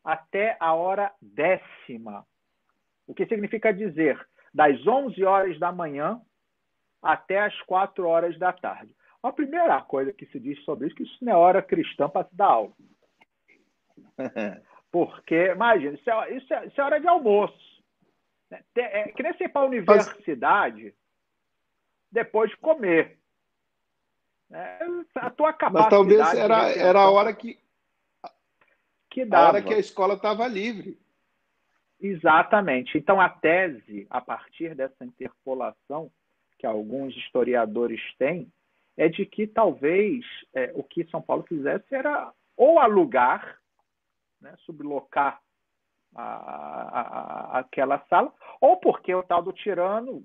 Speaker 1: até a hora décima. O que significa dizer das 11 horas da manhã até as 4 horas da tarde. A primeira coisa que se diz sobre isso é que isso não é hora cristã para se dar aula. Porque, imagina, isso é, isso, é, isso é hora de almoço. É, é, que nem você ir para a universidade depois de comer. É, a tua capacidade. Mas
Speaker 2: talvez era, era a hora que. Que dava. A hora que a escola estava livre.
Speaker 1: Exatamente. Então, a tese, a partir dessa interpolação que alguns historiadores têm, é de que talvez é, o que São Paulo fizesse era ou alugar, né, sublocar a, a, a, aquela sala, ou porque o tal do tirano,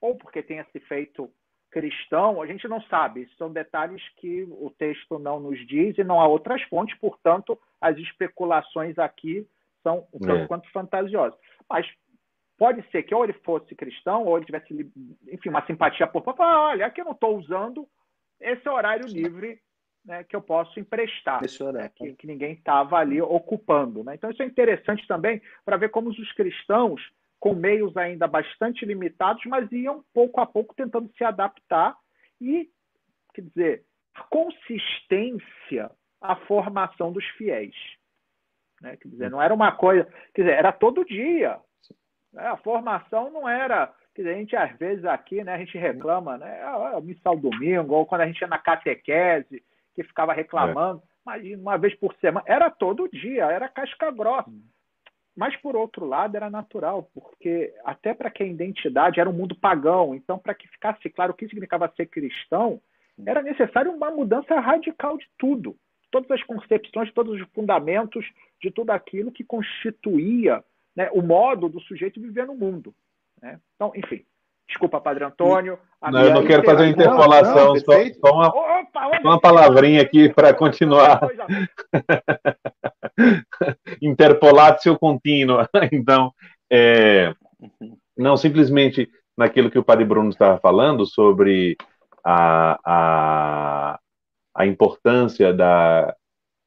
Speaker 1: ou porque tenha se feito cristão, a gente não sabe. São detalhes que o texto não nos diz e não há outras fontes, portanto, as especulações aqui são um tanto é. quanto fantasiosas. Mas pode ser que ou ele fosse cristão, ou ele tivesse, enfim, uma simpatia por ah, olha, aqui eu não estou usando esse horário livre né, que eu posso emprestar, né, que, que, ninguém estava ali ocupando. Né? Então, isso é interessante também para ver como os cristãos com meios ainda bastante limitados, mas iam pouco a pouco tentando se adaptar e, quer dizer, consistência à formação dos fiéis. Né? Quer dizer, não era uma coisa, quer dizer, era todo dia. Né? A formação não era, quer dizer, a gente às vezes aqui, né, a gente reclama, né, ah, missa ao domingo, ou quando a gente ia na catequese, que ficava reclamando, é. imagina, uma vez por semana, era todo dia, era casca grossa. Mas, por outro lado, era natural, porque até para que a identidade era um mundo pagão, então, para que ficasse claro o que significava ser cristão, era necessário uma mudança radical de tudo. Todas as concepções, todos os fundamentos de tudo aquilo que constituía né, o modo do sujeito viver no mundo. Né? Então, enfim, Desculpa, Padre Antônio.
Speaker 3: Não, eu não quero fazer uma interpolação, não, só, só, uma, Opa, uma palavrinha aqui para continuar. Interpolatio contínua. Então, é, não simplesmente naquilo que o Padre Bruno estava falando sobre a, a, a importância da,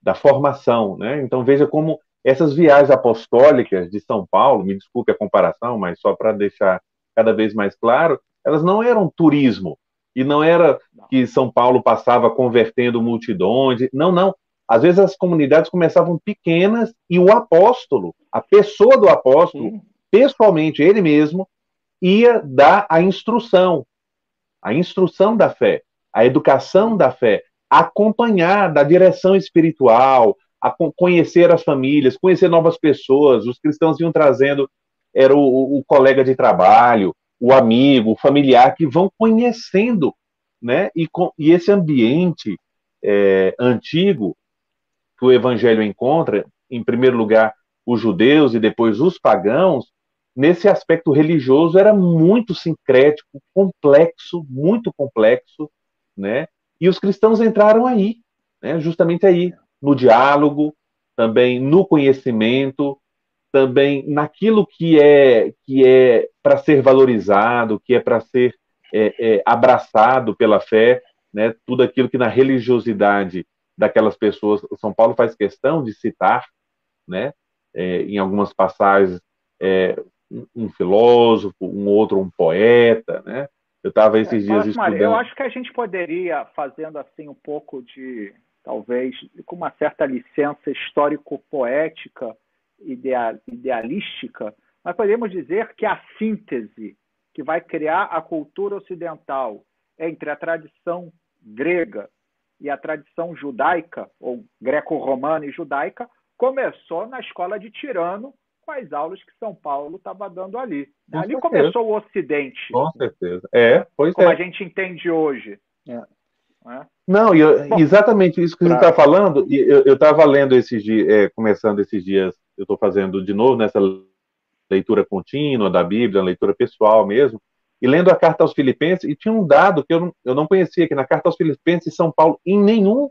Speaker 3: da formação. Né? Então, veja como essas viagens apostólicas de São Paulo, me desculpe a comparação, mas só para deixar cada vez mais claro, elas não eram turismo. E não era que São Paulo passava convertendo multidões. Não, não. Às vezes as comunidades começavam pequenas e o apóstolo, a pessoa do apóstolo, Sim. pessoalmente, ele mesmo, ia dar a instrução, a instrução da fé, a educação da fé, acompanhar da direção espiritual, a conhecer as famílias, conhecer novas pessoas. Os cristãos iam trazendo era o, o colega de trabalho, o amigo, o familiar, que vão conhecendo, né? E, com, e esse ambiente é, antigo que o Evangelho encontra, em primeiro lugar, os judeus e depois os pagãos, nesse aspecto religioso era muito sincrético, complexo, muito complexo, né? E os cristãos entraram aí, né? justamente aí, no diálogo, também no conhecimento, também naquilo que é que é para ser valorizado, que é para ser é, é, abraçado pela fé, né? Tudo aquilo que na religiosidade daquelas pessoas, São Paulo faz questão de citar, né? É, em algumas passagens, é, um filósofo, um outro um poeta, né? Eu estava esses dias estudando.
Speaker 1: Eu acho que a gente poderia, fazendo assim um pouco de, talvez, com uma certa licença histórico-poética, ideal, idealística, mas podemos dizer que a síntese que vai criar a cultura ocidental entre a tradição grega e a tradição judaica, ou greco-romana e judaica, começou na escola de Tirano, com as aulas que São Paulo estava dando ali. Com ali certeza. começou o Ocidente.
Speaker 3: Com certeza. É, pois
Speaker 1: como
Speaker 3: é.
Speaker 1: a gente entende hoje.
Speaker 3: É. É? Não, eu, Bom, exatamente isso que pra... você está falando. Eu estava lendo esses dias, é, começando esses dias, eu estou fazendo de novo nessa leitura contínua da Bíblia, leitura pessoal mesmo, e lendo a carta aos Filipenses, e tinha um dado que eu não, eu não conhecia, que na carta aos Filipenses, São Paulo, em nenhum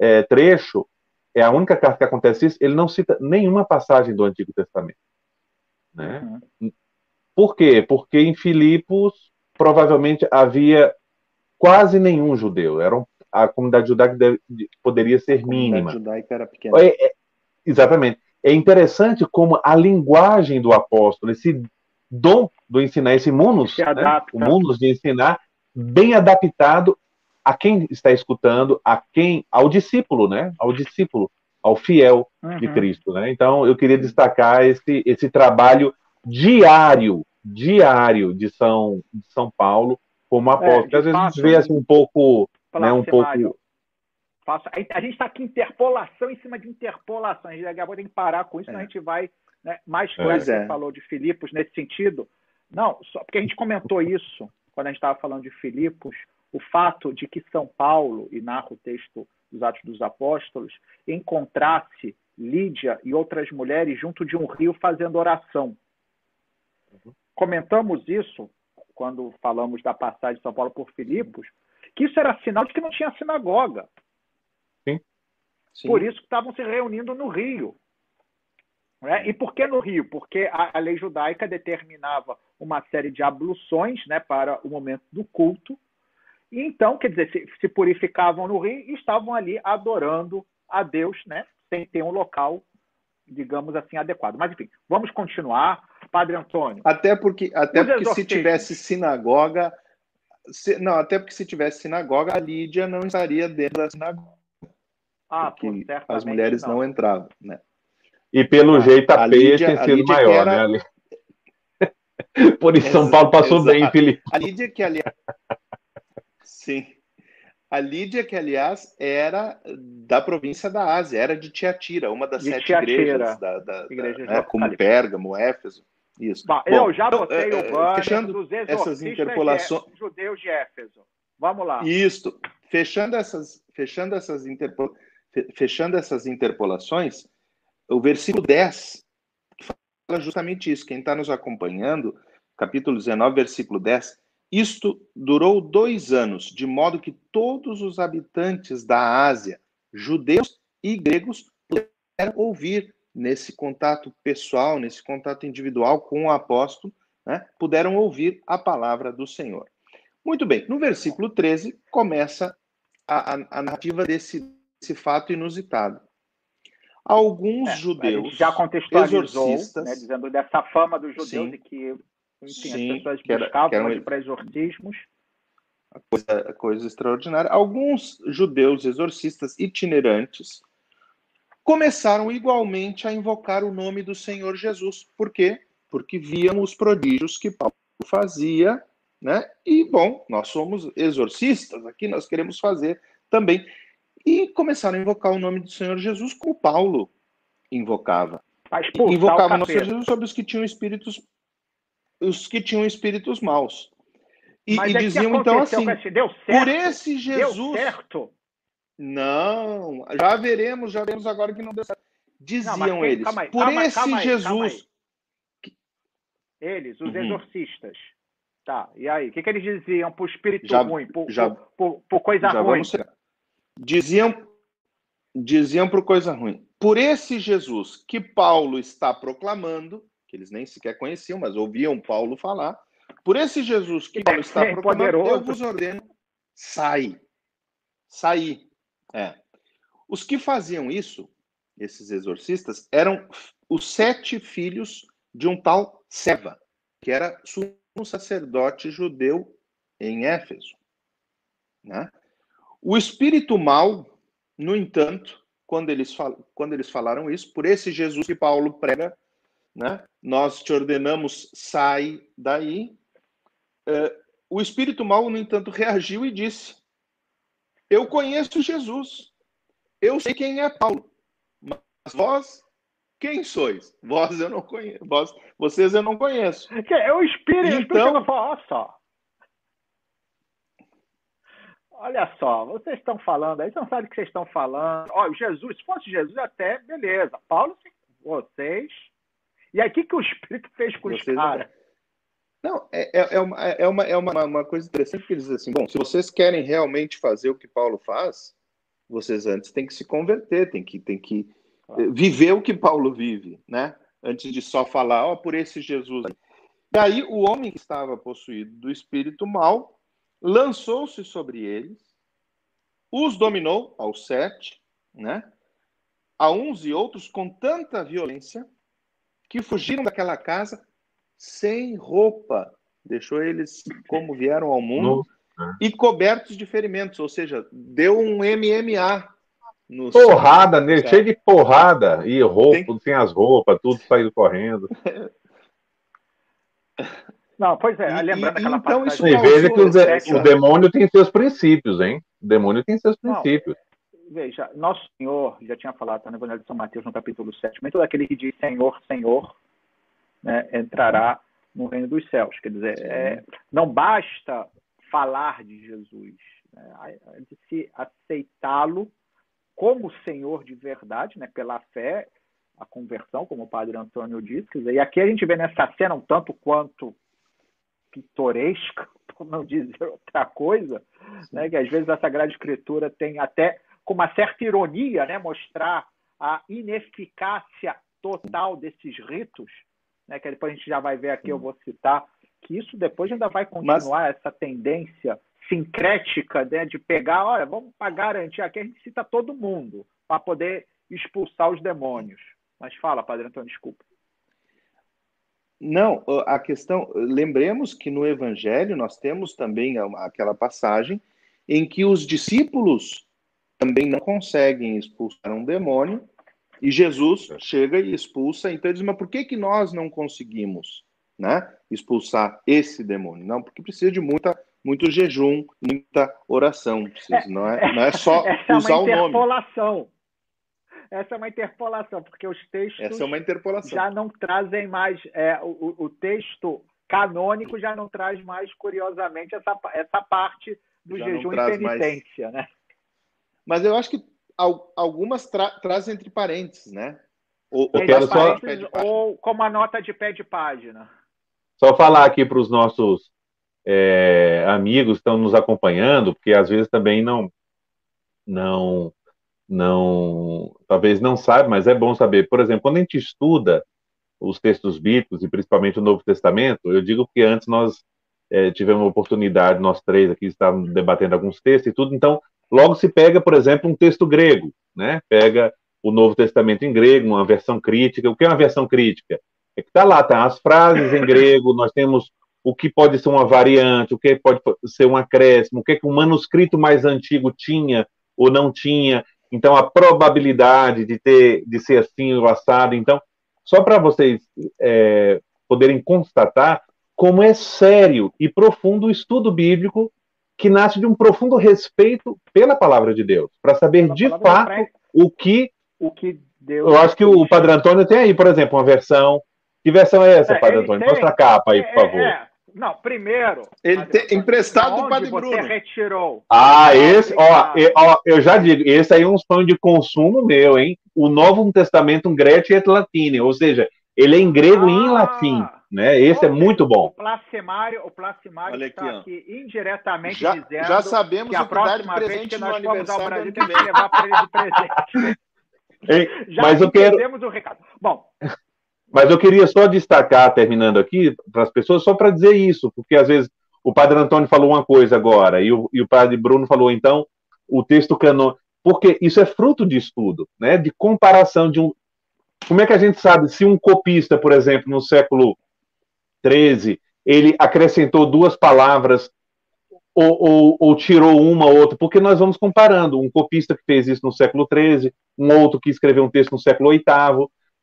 Speaker 3: é, trecho, é a única carta que acontece isso, ele não cita nenhuma passagem do Antigo Testamento. Né? Uhum. Por quê? Porque em Filipos, provavelmente havia quase nenhum judeu. Era um, a comunidade judaica deve, poderia ser mínima. A
Speaker 2: comunidade judaica era pequena.
Speaker 3: É, é, exatamente. É interessante como a linguagem do apóstolo, esse dom do ensinar, esse munus, né? o munus de ensinar, bem adaptado a quem está escutando, a quem, ao discípulo, né? Ao discípulo, ao fiel uhum. de Cristo, né? Então, eu queria destacar esse, esse trabalho diário, diário de São, de São Paulo como apóstolo. É, às vezes a gente vê assim um pouco, né, um pouco
Speaker 1: a gente está aqui interpolação em cima de interpolação. A gente daqui a pouco tem que parar com isso, é. senão a gente vai né, mais coisa que é. você falou de Filipos nesse sentido. Não, só porque a gente comentou isso quando a gente estava falando de Filipos, o fato de que São Paulo, e narra o texto dos Atos dos Apóstolos, encontrasse Lídia e outras mulheres junto de um rio fazendo oração. Uhum. Comentamos isso quando falamos da passagem de São Paulo por Filipos, que isso era sinal de que não tinha sinagoga.
Speaker 3: Sim.
Speaker 1: Sim. Por isso que estavam se reunindo no Rio. Né? E por que no Rio? Porque a, a, lei judaica determinava uma série de abluções né, para o momento do culto. E então, quer dizer, se, se, purificavam no Rio e estavam ali adorando a Deus, né, sem ter um local, digamos assim, adequado. Mas, enfim, vamos continuar. Padre Antônio.
Speaker 2: Até porque, até porque se tivesse sinagoga. Se, não, até porque se tivesse sinagoga, a Lídia não estaria dentro da sinagoga. Ah, porque as mulheres não, não entravam, né?
Speaker 3: E pelo ah, jeito a, a peia Lídia, tem sido maior, era... né? Por isso São Paulo passou Exato. bem, Felipe.
Speaker 2: A Lídia que, aliás... Sim. A Lídia, que, aliás, era da província da Ásia, era de Tiatira, uma das de sete Tiatira. igrejas, da, da, da né, como Pérgamo, Éfeso. Isso.
Speaker 1: Bom, eu já então, botei o é, banner fechando dos essas interpolações judeus de Éfeso. Vamos lá.
Speaker 2: Isso. Fechando essas, fechando essas, interpo... fechando essas interpolações, o versículo 10 fala justamente isso. Quem está nos acompanhando, capítulo 19, versículo 10. Isto durou dois anos, de modo que todos os habitantes da Ásia, judeus e gregos, puderam ouvir nesse contato pessoal, nesse contato individual com o apóstolo, né, puderam ouvir a palavra do Senhor. Muito bem, no versículo 13 começa a, a, a narrativa desse, desse fato inusitado. Alguns é, judeus
Speaker 1: já contextualizou, né, dizendo dessa fama dos judeus sim, e que enfim, sim, as pessoas que era, buscavam que era, para exorcismos.
Speaker 2: Coisa, coisa extraordinária. Alguns judeus exorcistas itinerantes começaram igualmente a invocar o nome do Senhor Jesus. Por quê? Porque viam os prodígios que Paulo fazia, né? E, bom, nós somos exorcistas aqui, nós queremos fazer também e começaram a invocar o nome do Senhor Jesus como Paulo invocava. Invocava o Senhor Jesus sobre os que tinham espíritos os que tinham espíritos maus. E, e é diziam então assim: por esse Jesus.
Speaker 1: Deu certo.
Speaker 2: Não, já veremos, já veremos agora que não deu certo. Diziam não, eles. Aí, por calma, esse calma Jesus.
Speaker 1: Eles, os uhum. exorcistas. Tá, e aí? O que, que eles diziam para o espírito já, ruim, por, já, por, por, por coisa ruim?
Speaker 2: Diziam, diziam por coisa ruim. Por esse Jesus que Paulo está proclamando, que eles nem sequer conheciam, mas ouviam Paulo falar, por esse Jesus que Paulo está é proclamando, poderoso. eu vos ordeno, sai. Sair. É. Os que faziam isso, esses exorcistas, eram os sete filhos de um tal Seva, que era um sacerdote judeu em Éfeso. Né? O espírito mal, no entanto, quando eles, fal quando eles falaram isso, por esse Jesus que Paulo prega, né? nós te ordenamos, sai daí. Uh, o espírito mal, no entanto, reagiu e disse: Eu conheço Jesus, eu sei quem é Paulo, mas vós quem sois? Vós eu não conheço. Vós, vocês eu não conheço.
Speaker 1: É o Espírito. Então... O Espírito olha só. Olha só, vocês estão falando aí, você não sabe o que vocês estão falando. Olha, Jesus, se fosse Jesus, até beleza. Paulo, vocês. E aí, o que, que o Espírito fez com vocês os caras?
Speaker 2: Não, é, é, é, uma, é, uma, é uma, uma coisa interessante que eles assim: bom, se vocês querem realmente fazer o que Paulo faz, vocês antes têm que se converter, tem que, tem que viver o que Paulo vive, né? Antes de só falar, ó, por esse Jesus. E aí o homem que estava possuído do espírito mal lançou-se sobre eles, os dominou aos sete, né? A uns e outros com tanta violência que fugiram daquela casa sem roupa, deixou eles como vieram ao mundo e cobertos de ferimentos, ou seja, deu um MMA
Speaker 3: no porrada nele, cheio de porrada e roupa, Tem... sem as roupas, tudo saindo correndo.
Speaker 1: Não, pois é, lembrando aquela
Speaker 3: então, passagem... Isso veja que o, o, demônio tem seus princípios, hein? O demônio tem seus princípios.
Speaker 1: Não, veja, Nosso Senhor, já tinha falado tá, no Evangelho de São Mateus, no capítulo 7, mas todo aquele que diz Senhor, Senhor, né, entrará no reino dos céus. Quer dizer, é, não basta falar de Jesus, né, de se aceitá-lo como Senhor de verdade, né, pela fé, a conversão, como o padre Antônio disse. E aqui a gente vê nessa cena um tanto quanto pitoresca, por não dizer outra coisa, né, que às vezes a Sagrada Escritura tem até com uma certa ironia, né, mostrar a ineficácia total desses ritos, né, que depois a gente já vai ver aqui, eu vou citar, que isso depois ainda vai continuar, Mas... essa tendência sincrética né, de pegar, olha, vamos para garantir, aqui a gente cita todo mundo para poder expulsar os demônios. Mas fala, Padre Antônio, desculpa.
Speaker 2: Não, a questão, lembremos que no Evangelho nós temos também aquela passagem em que os discípulos também não conseguem expulsar um demônio e Jesus chega e expulsa. Então ele diz, mas por que, que nós não conseguimos né, expulsar esse demônio? Não, porque precisa de muita muito jejum, muita oração. Precisa, é, não, é, não é só
Speaker 1: essa
Speaker 2: usar
Speaker 1: é uma interpolação. Essa é uma interpolação, porque os textos
Speaker 2: essa é uma interpolação.
Speaker 1: já não trazem mais. É, o, o texto canônico já não traz mais, curiosamente, essa, essa parte do já jejum e penitência, mais... né?
Speaker 2: Mas eu acho que algumas tra trazem entre parênteses, né?
Speaker 1: Ou, ou, só... ou como a nota de pé de página.
Speaker 3: Só falar aqui para os nossos é, amigos estão nos acompanhando, porque às vezes também não, não, não, talvez não sabe, mas é bom saber. Por exemplo, quando a gente estuda os textos bíblicos e principalmente o Novo Testamento, eu digo que antes nós é, tivemos a oportunidade, nós três aqui estávamos debatendo alguns textos e tudo, então logo se pega, por exemplo, um texto grego, né? Pega o Novo Testamento em grego, uma versão crítica. O que é uma versão crítica? É que está lá, tá as frases em grego, nós temos o que pode ser uma variante, o que pode ser um acréscimo, o que, é que um manuscrito mais antigo tinha ou não tinha. Então, a probabilidade de ter de ser assim ou assado. Então, só para vocês é, poderem constatar como é sério e profundo o estudo bíblico que nasce de um profundo respeito pela palavra de Deus, para saber de fato o que
Speaker 1: o que Deus
Speaker 3: Eu acho que o Padre Antônio tem aí, por exemplo, uma versão. Que versão é essa, é, Padre Antônio? Tem, Mostra a capa aí, por é, favor. É,
Speaker 1: não, primeiro.
Speaker 2: Ele tem emprestado do Padre Bruno.
Speaker 1: Você retirou.
Speaker 3: Ah, esse, ó, eu, ó, eu já digo, esse aí é um sonho de consumo meu, hein? o Novo Testamento Grece et Latine, ou seja, ele é em grego ah, e em ah! latim, né? Esse é muito bom.
Speaker 1: O Placimário, o Placimário Olha aqui, está aqui indiretamente
Speaker 2: já,
Speaker 1: dizendo
Speaker 2: já sabemos
Speaker 1: que a próxima vez que nós formos ao Brasil tem que levar para ele de presente.
Speaker 3: já mas eu quero...
Speaker 1: o recado. Bom,
Speaker 3: mas eu queria só destacar, terminando aqui, para as pessoas, só para dizer isso, porque às vezes o padre Antônio falou uma coisa agora, e o, e o padre Bruno falou, então, o texto canônico. Porque isso é fruto de estudo, né? de comparação de um. Como é que a gente sabe se um copista, por exemplo, no século XIII, ele acrescentou duas palavras ou, ou, ou, tirou uma ou outra, porque nós vamos comparando. Um copista que fez isso no século XIII, um outro que escreveu um texto no século VIII,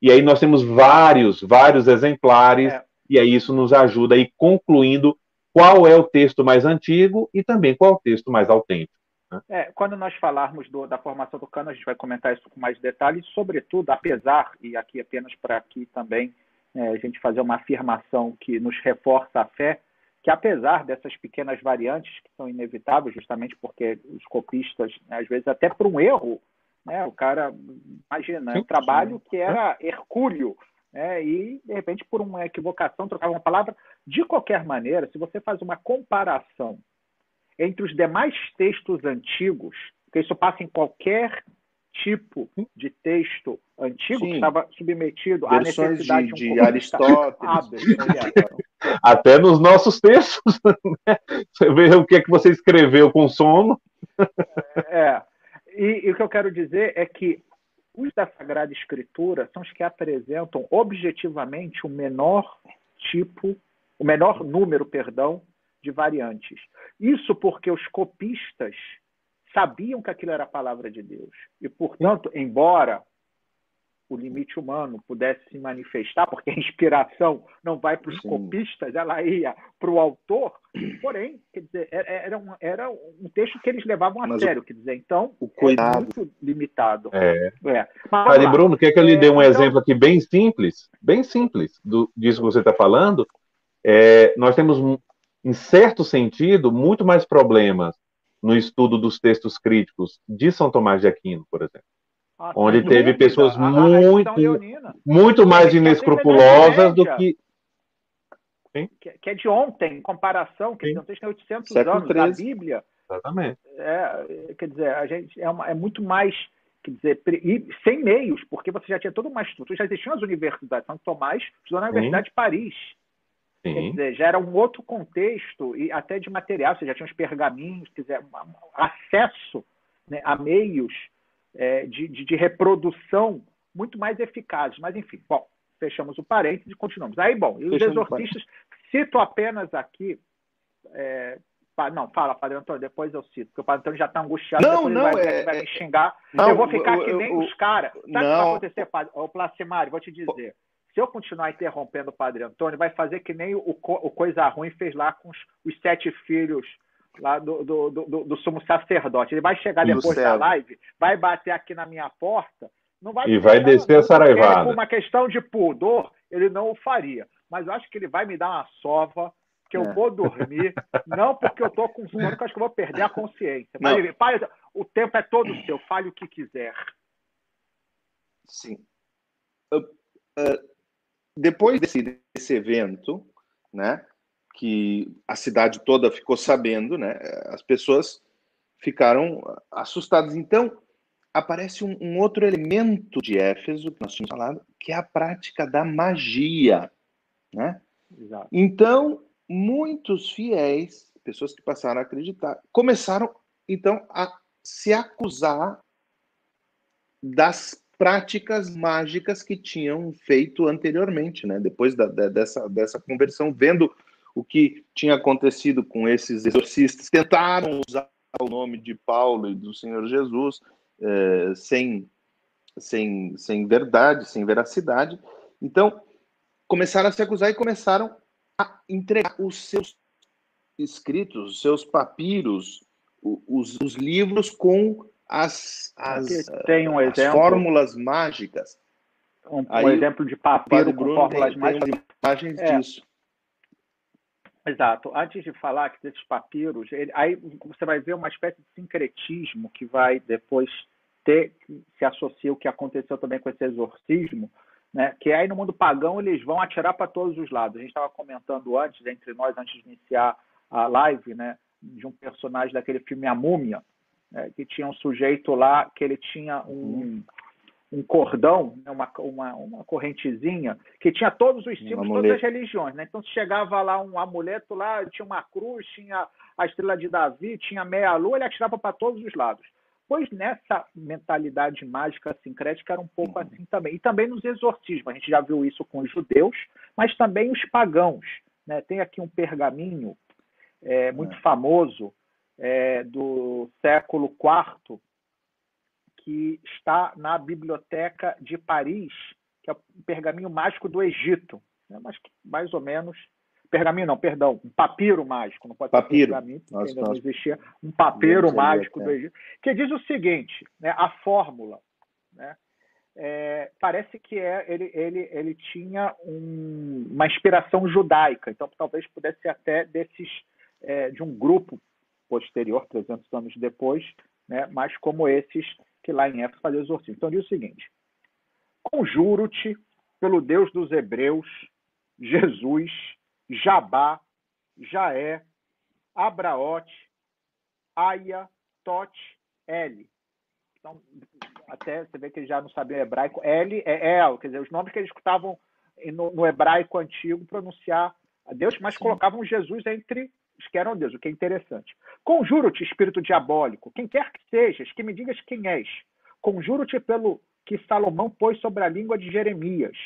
Speaker 3: e aí nós temos vários, vários exemplares, é. e aí isso nos ajuda a ir concluindo qual é o texto mais antigo e também qual é o texto mais autêntico.
Speaker 1: Né? É, quando nós falarmos do, da formação do cano, a gente vai comentar isso com mais detalhes, sobretudo, apesar, e aqui apenas para aqui também é, a gente fazer uma afirmação que nos reforça a fé, que apesar dessas pequenas variantes que são inevitáveis, justamente porque os copistas, né, às vezes até por um erro, né? O cara, imagina, é um trabalho que era hercúleo, né? e de repente, por uma equivocação, trocava uma palavra. De qualquer maneira, se você faz uma comparação entre os demais textos antigos, porque isso passa em qualquer tipo de texto antigo Sim. que estava submetido à necessidade
Speaker 2: de, de, um Aristóteles.
Speaker 3: Até nos nossos textos, né? Você vê o que é que você escreveu com sono.
Speaker 1: É. E, e, o que eu quero dizer é que os da Sagrada Escritura são os que apresentam objetivamente o menor tipo, o menor número, perdão, de variantes. Isso porque os copistas sabiam que aquilo era a palavra de Deus. E, portanto, embora o limite humano pudesse se manifestar, porque a inspiração não vai para os copistas, ela ia para o autor. Porém, quer dizer, era um, era um texto que eles levavam a Mas sério, o, quer dizer, então o é cuidado. é muito limitado.
Speaker 3: É. é. Mas, Bruno, quer que eu lhe dê um é, então... exemplo aqui bem simples, bem simples do, disso que você está falando? É, nós temos, em certo sentido, muito mais problemas no estudo dos textos críticos de São Tomás de Aquino, por exemplo ah, onde teve dúvida. pessoas muito, muito mais inescrupulosas do que.
Speaker 1: Que, é de ontem, em comparação, que não tem 800 Século anos 13. da Bíblia.
Speaker 3: Exatamente.
Speaker 1: É, quer dizer, a gente é, uma, é muito mais quer dizer, e sem meios, porque você já tinha toda uma estrutura, já existiam as universidades. São Tomás estudou na Universidade Sim. de Paris. Sim. Quer dizer, já era um outro contexto, e até de material, você já tinha os pergaminhos, quer dizer, acesso né, a meios é, de, de, de, reprodução muito mais eficazes. Mas, enfim, bom, fechamos o parênteses e continuamos. Aí, bom, e os exorcistas, cito apenas aqui. É, não, fala, Padre Antônio, depois eu cito, porque o Padre Antônio já está angustiado,
Speaker 2: não, não,
Speaker 1: ele vai,
Speaker 2: é,
Speaker 1: vai, me xingar. Não, eu vou ficar eu, que nem eu, os caras. Sabe o que vai acontecer, Padre? Ô, Placimário, vou te dizer. Se eu continuar interrompendo o Padre Antônio, vai fazer que nem o, o Coisa Ruim fez lá com os, os sete filhos lá do, do, do, do, sumo sacerdote. Ele vai chegar depois da live, vai bater aqui na minha porta, não vai
Speaker 3: e vai descer a saraivada.
Speaker 1: Por uma questão de pudor, ele não o faria. Mas eu acho que ele vai me dar uma sova, que eu é. vou dormir, não porque eu estou com sono, que eu acho que eu vou perder a consciência. Mas ele, pai, o tempo é todo seu, fale o que quiser.
Speaker 2: Sim. Uh, uh, depois desse, desse evento, né, que a cidade toda ficou sabendo, né? As pessoas ficaram assustadas. Então, aparece um, um, outro elemento de Éfeso, que nós tínhamos falado, que é a prática da magia, né? Exato. Então, muitos fiéis, pessoas que passaram a acreditar, começaram, então, a se acusar das práticas mágicas que tinham feito anteriormente, né? Depois da, dessa, dessa conversão, vendo o que tinha acontecido com esses exorcistas. Tentaram usar o nome de Paulo e do Senhor Jesus eh, sem, sem, sem verdade, sem veracidade. Então, começaram a se acusar e começaram a entregar os seus escritos, os seus papiros, os, os livros com as, as,
Speaker 1: tem um
Speaker 2: as fórmulas mágicas.
Speaker 1: Um, um Aí, exemplo de papiro com fórmulas mágicas.
Speaker 2: Imagens é. disso.
Speaker 1: Exato. Antes de falar desses papiros, ele, aí você vai ver uma espécie de sincretismo que vai depois ter, se associa o que aconteceu também com esse exorcismo, né? que aí no mundo pagão eles vão atirar para todos os lados. A gente estava comentando antes, entre nós, antes de iniciar a live, né? de um personagem daquele filme A Múmia, né? que tinha um sujeito lá que ele tinha um, um cordão, né? uma, uma, uma correntezinha, que tinha todos os símbolos, todas as religiões. Né? Então, se chegava lá um amuleto lá, tinha uma cruz, tinha a estrela de Davi, tinha meia lua, ele atirava para todos os lados. Pois nessa mentalidade mágica sincrética era um pouco uhum. assim também. E também nos exorcismos, a gente já viu isso com os judeus, mas também os pagãos. Né? Tem aqui um pergaminho é, muito é. famoso é, do século IV, que está na Biblioteca de Paris, que é o pergaminho mágico do Egito, né? mas mais ou menos pergaminho não, perdão, um papiro mágico, não pode
Speaker 2: papiro. ser
Speaker 1: pergaminho, porque ainda não existia um papiro mágico do Egito, que diz o seguinte, né, a fórmula, né, é, parece que é, ele, ele, ele tinha um, uma inspiração judaica, então talvez pudesse ser até desses, é, de um grupo posterior, 300 anos depois, né, mas como esses que lá em Éfeso faziam exorcismo. Então diz o seguinte, conjuro-te pelo Deus dos Hebreus, Jesus, Jabá, Jaé, Abraote, Aya, Tote, L. Então, até você vê que eles já não sabiam hebraico. L é El, quer dizer, os nomes que eles escutavam no, no hebraico antigo pronunciar a Deus, mas Sim. colocavam Jesus entre os que eram Deus, o que é interessante. Conjuro-te, espírito diabólico, quem quer que sejas, que me digas quem és. Conjuro-te pelo que Salomão pôs sobre a língua de Jeremias.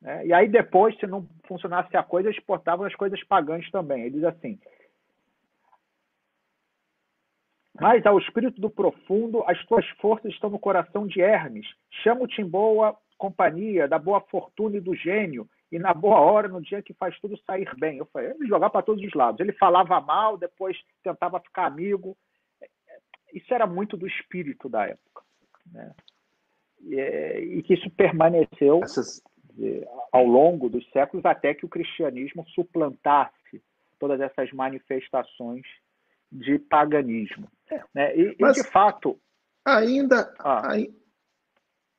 Speaker 1: Né? E aí depois, se não funcionasse a coisa, exportavam as coisas pagãs também. Ele diz assim: Mas ao espírito do profundo, as tuas forças estão no coração de Hermes. Chamo-te em boa companhia, da boa fortuna e do gênio, e na boa hora, no dia que faz tudo sair bem. Eu falei, ele jogar para todos os lados. Ele falava mal, depois tentava ficar amigo. Isso era muito do espírito da época. Né? E, e que isso permaneceu. Essas ao longo dos séculos até que o cristianismo suplantasse todas essas manifestações de paganismo. É, né? E, e, de fato.
Speaker 2: Ainda, ah,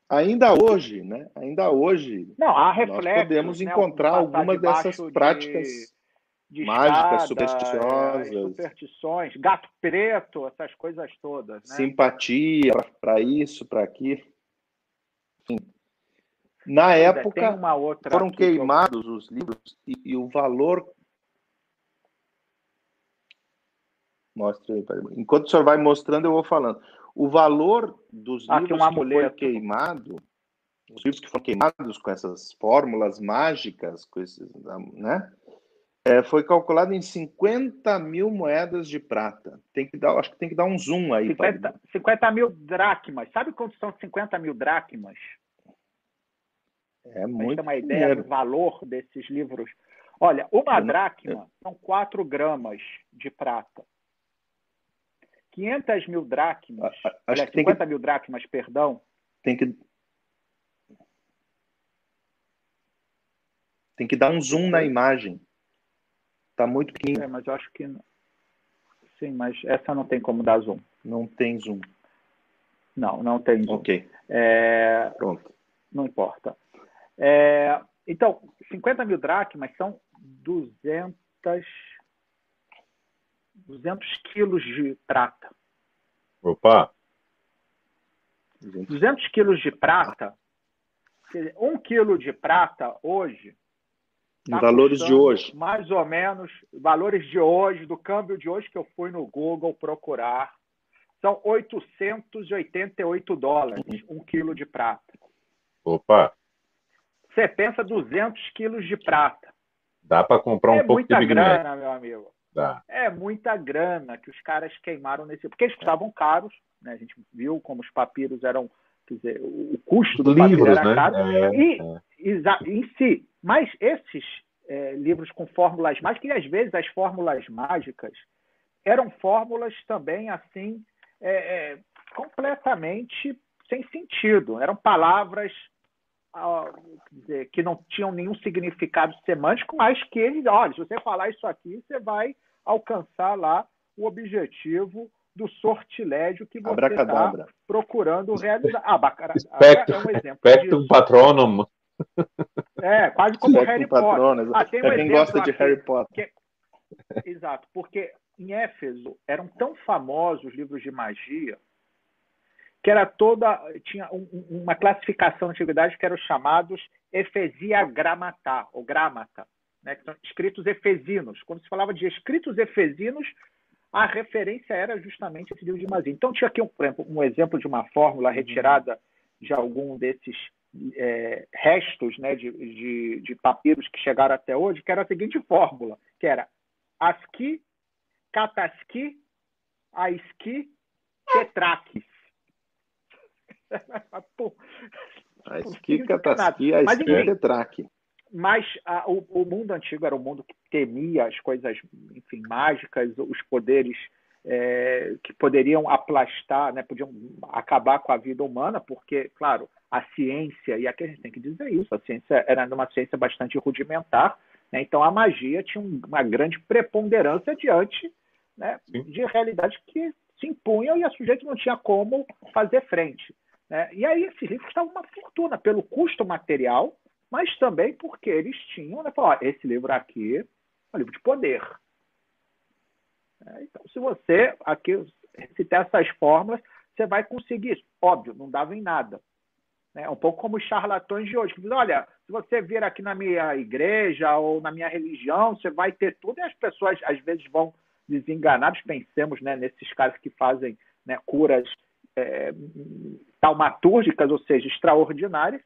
Speaker 2: ainda hoje, né? Ainda hoje.
Speaker 1: Não, há reflexos,
Speaker 2: nós podemos né? encontrar algumas dessas práticas de, mágicas, escada, supersticiosas. É,
Speaker 1: superstições, gato preto, essas coisas todas. Né?
Speaker 2: Simpatia para isso, para aquilo. Na época, foram queimados eu... os livros e, e, o valor. Mostre aí, enquanto o senhor vai mostrando, eu vou falando. O valor dos
Speaker 1: ah,
Speaker 2: livros que foram queimados, os livros que foram queimados com essas fórmulas mágicas, com esses, né? É, foi calculado em 50 mil moedas de prata. Tem que dar, acho que tem que dar um zoom aí.
Speaker 1: 50, 50 mil dracmas. Sabe quanto são 50 mil dracmas?
Speaker 2: É muito.
Speaker 1: uma ideia dinheiro. do valor desses livros. Olha, uma dracma são 4 gramas de prata. 500 mil dracmas, acho olha, 50 que... mil dracmas, perdão.
Speaker 2: Tem que. Tem que dar um zoom na imagem. Está muito pequeno.
Speaker 1: É, mas eu acho que. Sim, mas essa não tem como dar zoom.
Speaker 2: Não tem zoom.
Speaker 1: Não, não tem zoom.
Speaker 2: Ok.
Speaker 1: É... Pronto. Não importa. É, então, 50 mil dracmas são 200, 200 quilos de prata.
Speaker 3: Opa!
Speaker 1: 200 quilos de prata, um quilo de prata hoje.
Speaker 2: Tá valores de hoje.
Speaker 1: Mais ou menos, valores de hoje, do câmbio de hoje que eu fui no Google procurar, são 888 dólares, um quilo de prata.
Speaker 3: Opa!
Speaker 1: Você pensa 200 quilos de prata.
Speaker 3: Dá para comprar um é pouco
Speaker 1: de Big grana, Mac. meu amigo. É muita grana que os caras queimaram nesse. Porque eles custavam caros, né? A gente viu como os papiros eram. Quer dizer, o custo do papiro era
Speaker 3: né?
Speaker 1: caro.
Speaker 3: É,
Speaker 1: e, é. em si. Mas esses é, livros com fórmulas mágicas, e às vezes as fórmulas mágicas eram fórmulas também assim é, é completamente sem sentido. Eram palavras dizer, que não tinham nenhum significado semântico, mas que eles, olha, se você falar isso aqui, você vai alcançar lá o objetivo do sortilégio que você está procurando realizar.
Speaker 3: Ah, bacana. Spectrum, é um exemplo. Spectrum Patronum.
Speaker 1: É, quase como Spectrum Harry Potter.
Speaker 2: Ah, tem um é quem gosta de Harry Potter.
Speaker 1: Que... Exato, porque em Éfeso eram tão famosos os livros de magia que era toda tinha um, uma classificação na antiguidade que eram os chamados Efesia Gramata ou Gramata, né, que são escritos efesinos. Quando se falava de escritos efesinos, a referência era justamente esse livro de magia. Então tinha aqui um, um exemplo de uma fórmula retirada de algum desses é, restos né, de, de, de, papiros que chegaram até hoje, que era a seguinte fórmula, que era ASCII, CATASCII, ASCII, TETRAQUIS.
Speaker 2: ASCII, CATASCII, ASCII, TETRAQUIS.
Speaker 1: Mas a, o, o, mundo antigo era um mundo que temia as coisas, enfim, mágicas, os poderes é, que poderiam aplastar, né, podiam acabar com a vida humana, porque, claro, a ciência, e aqui a gente tem que dizer isso, a ciência era uma ciência bastante rudimentar, né, então a magia tinha uma grande preponderância diante né, de realidades que se impunham e a sujeito não tinha como fazer frente. Né? E aí esses livros estavam uma fortuna pelo custo material, mas também porque eles tinham, né, falar, esse livro aqui é um livro de poder. É, então, se você aqui recitar essas fórmulas, você vai conseguir. Óbvio, não dava em nada. Né? Um pouco como os charlatões de hoje, que dizem, olha, se você vir aqui na minha igreja ou na minha religião, você vai ter tudo, e as pessoas às vezes vão desenganados, pensemos né, nesses caras que fazem né, curas é, taumatúrgicas, ou seja, extraordinárias,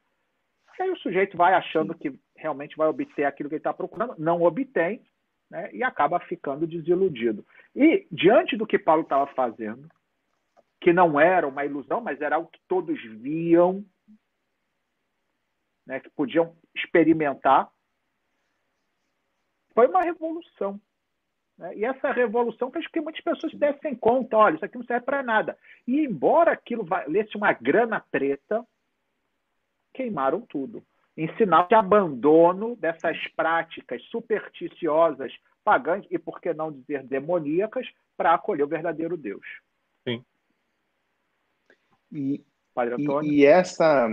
Speaker 1: e aí o sujeito vai achando que realmente vai obter aquilo que ele está procurando, não obtém, né, e acaba ficando desiludido. E, diante do que Paulo estava fazendo, que não era uma ilusão, mas era algo que todos viam, né, que podiam experimentar, foi uma revolução. Né? E essa revolução fez com que muitas pessoas se dessem conta: olha, isso aqui não serve para nada. E embora aquilo valesse uma grana preta, queimaram tudo. Em sinal de abandono dessas práticas supersticiosas, pagãs e, por que não dizer, demoníacas, para acolher o verdadeiro Deus.
Speaker 3: Sim.
Speaker 2: E, e, e essa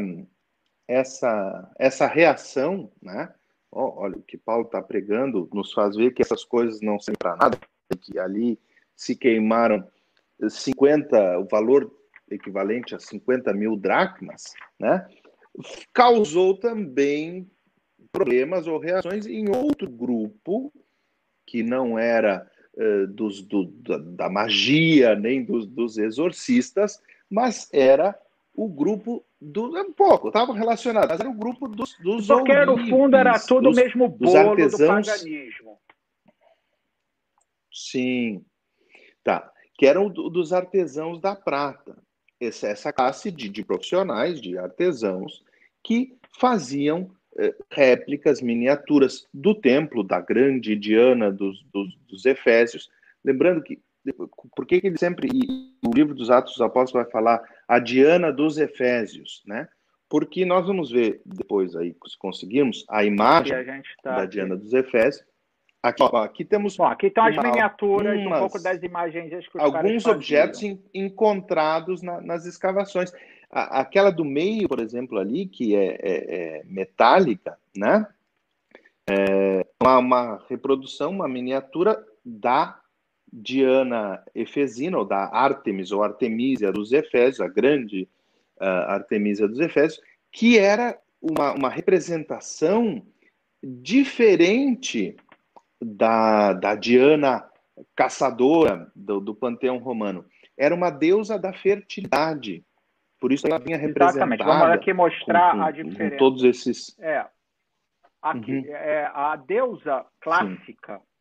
Speaker 2: essa, essa reação, né? Olha, o que Paulo está pregando nos faz ver que essas coisas não servem para nada, que ali se queimaram 50, o valor equivalente a 50 mil dracmas, né? Causou também problemas ou reações em outro grupo que não era uh, dos, do, da, da, magia nem dos, dos exorcistas, mas era o grupo do. Um pouco, estavam relacionados, mas era o grupo dos, dos
Speaker 1: Porque no fundo era tudo o mesmo bolo artesãos. do paganismo.
Speaker 2: Sim. Tá. Que eram dos artesãos da prata. Essa, essa classe de, de profissionais, de artesãos, que faziam eh, réplicas, miniaturas do templo da grande Diana dos, dos, dos Efésios. Lembrando que por que, que ele sempre, o livro dos Atos dos Apóstolos vai falar a Diana dos Efésios, né? Porque nós vamos ver depois aí, se conseguirmos, a imagem a tá da Diana dos Efésios. Aqui, ó, aqui temos.
Speaker 1: Bom, aqui estão as miniaturas, umas, um pouco das imagens.
Speaker 2: alguns objetos encontrados na, nas escavações. A, aquela do meio, por exemplo, ali, que é, é, é metálica, né? É uma, uma reprodução, uma miniatura da Diana Efesina, ou da Artemis, ou Artemisia dos Efésios, a grande uh, Artemisia dos Efésios, que era uma, uma representação diferente da, da Diana caçadora do, do panteão romano. Era uma deusa da fertilidade. Por isso ela vinha representada. Exatamente.
Speaker 1: Vamos aqui mostrar com, com, a diferença.
Speaker 2: Com todos esses.
Speaker 1: É. Aqui, uhum. é a deusa clássica. Sim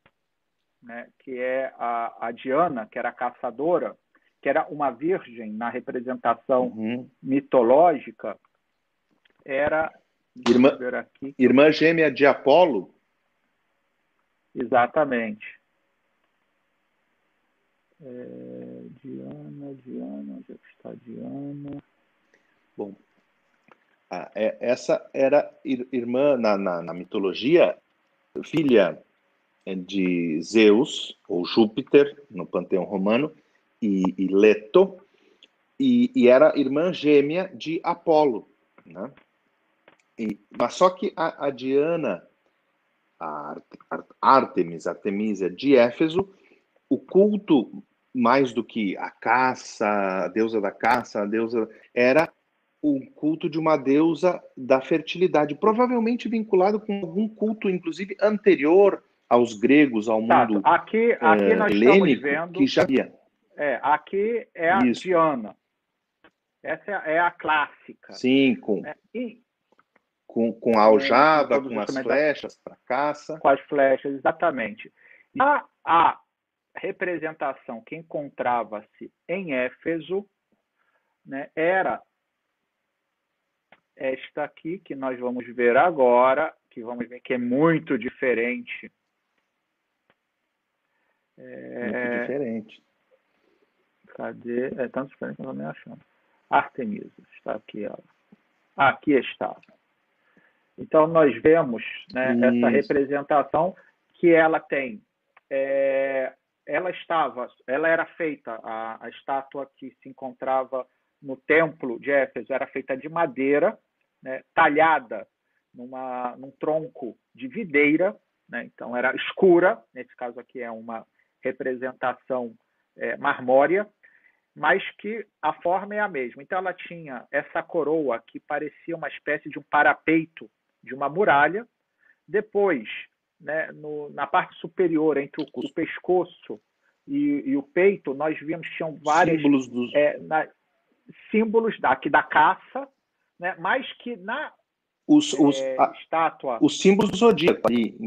Speaker 1: né, que é a, a, Diana, que era caçadora, que era uma virgem na representação uhum. mitológica, era.
Speaker 2: Irmã, irmã gêmea de Apolo?
Speaker 1: Exatamente. É, Diana, Diana, onde é está Diana?
Speaker 2: Bom, é, essa era irmã na, na, na mitologia, filha de Zeus, ou Júpiter, no panteão romano, e, e Leto, e, e, era irmã gêmea de Apolo. Né? E, mas só que a, a Diana, a Artemis, Artemisia de Éfeso, o culto, mais do que a caça, a deusa da caça, a deusa, era o culto de uma deusa da fertilidade, provavelmente vinculado com algum culto, inclusive anterior aos gregos, ao mundo
Speaker 1: aqui, aqui é, nós helênico, vendo,
Speaker 2: que já havia.
Speaker 1: É, aqui é a Isso. Diana. Essa é a clássica.
Speaker 2: Sim, com, é, e, com, com a aljava, com, com as flechas para caça.
Speaker 1: Com as flechas, exatamente. A, a representação que encontrava-se em Éfeso né, era esta aqui, que nós vamos ver agora, que vamos ver que é muito diferente.
Speaker 2: É... Muito diferente.
Speaker 1: Cadê? É tão diferente que eu não me achando. Artemisa, está aqui ela. Aqui está. Então, nós vemos né, essa representação que ela tem. É, ela estava, ela era feita, a, a estátua que se encontrava no templo de Éfeso era feita de madeira, né, talhada numa, num tronco de videira, né, então era escura, nesse caso aqui é uma representação é, marmórea, mas que a forma é a mesma. Então ela tinha essa coroa que parecia uma espécie de um parapeito de uma muralha. Depois, né, no, na parte superior, entre o, o pescoço e, e, o peito, nós vimos que tinham vários símbolos, dos... é, na, símbolos da, aqui da caça, né, mas que na
Speaker 2: os, os, é, a, estátua. Os símbolos do zodíaco ali.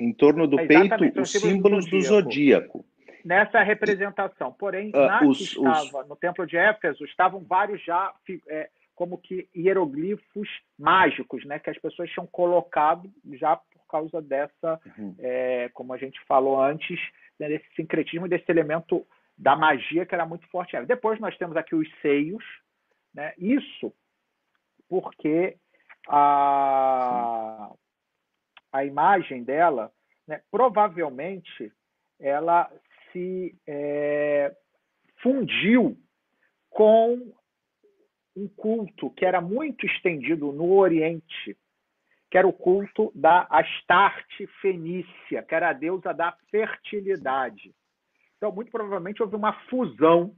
Speaker 2: Em torno do é, peito, os símbolos do zodíaco.
Speaker 1: Nessa representação. Porém, uh, na os, que estava, os... no templo de Éfeso, estavam vários já é, como que hieroglifos mágicos, né, que as pessoas tinham colocado já por causa dessa, uhum. é, como a gente falou antes, né, desse sincretismo, desse elemento da magia que era muito forte. Depois nós temos aqui os seios, né, isso porque a, a imagem dela, né, provavelmente, ela se é, fundiu com um culto que era muito estendido no Oriente, que era o culto da Astarte Fenícia, que era a deusa da fertilidade. Então, muito provavelmente houve uma fusão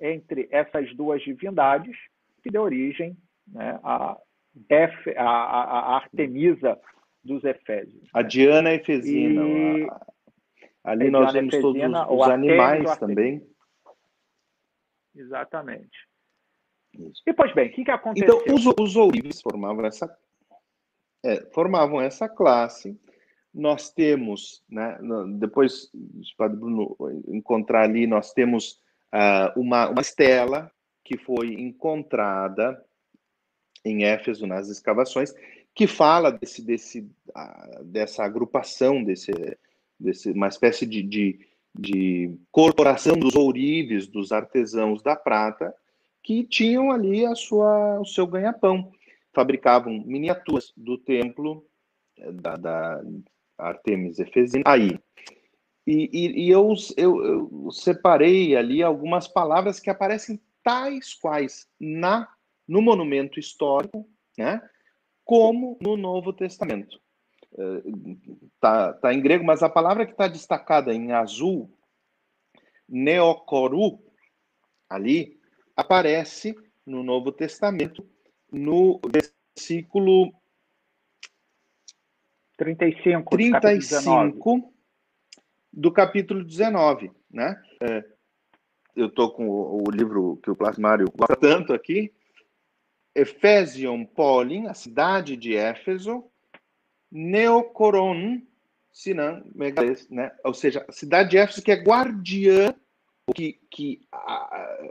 Speaker 1: entre essas duas divindades que deu origem né, a, F, a, a, Artemisa dos Efésios.
Speaker 2: A Diana Efesina. E... Ali nós vemos todos os, os animais também.
Speaker 1: Exatamente. Isso. E, pois bem, o que, que aconteceu?
Speaker 2: Então, os, os ourives formavam essa, é, formavam essa classe. Nós temos, né, depois, o Padre Bruno encontrar ali, nós temos uh, uma, uma estela que foi encontrada em Éfeso nas escavações, que fala desse, desse, dessa agrupação, desse, desse, uma espécie de, de, de corporação dos ourives, dos artesãos da prata, que tinham ali a sua, o seu ganha-pão. Fabricavam miniaturas do templo eh, da, da Artemis Efesina. Aí. E, e, e eu, eu, eu, separei ali algumas palavras que aparecem tais quais na no monumento histórico, né, como no Novo Testamento. Está tá em grego, mas a palavra que está destacada em azul, neocoru, ali, aparece no Novo Testamento, no versículo
Speaker 1: 35,
Speaker 2: 35 do capítulo 19, né? É, eu estou com o, o, livro que o Plasmário gosta tanto aqui, Efésion Polin, a cidade de Éfeso, Neocoron, Sinan, Megales, né? Ou seja, a cidade de Éfeso que é guardiã, que, que a,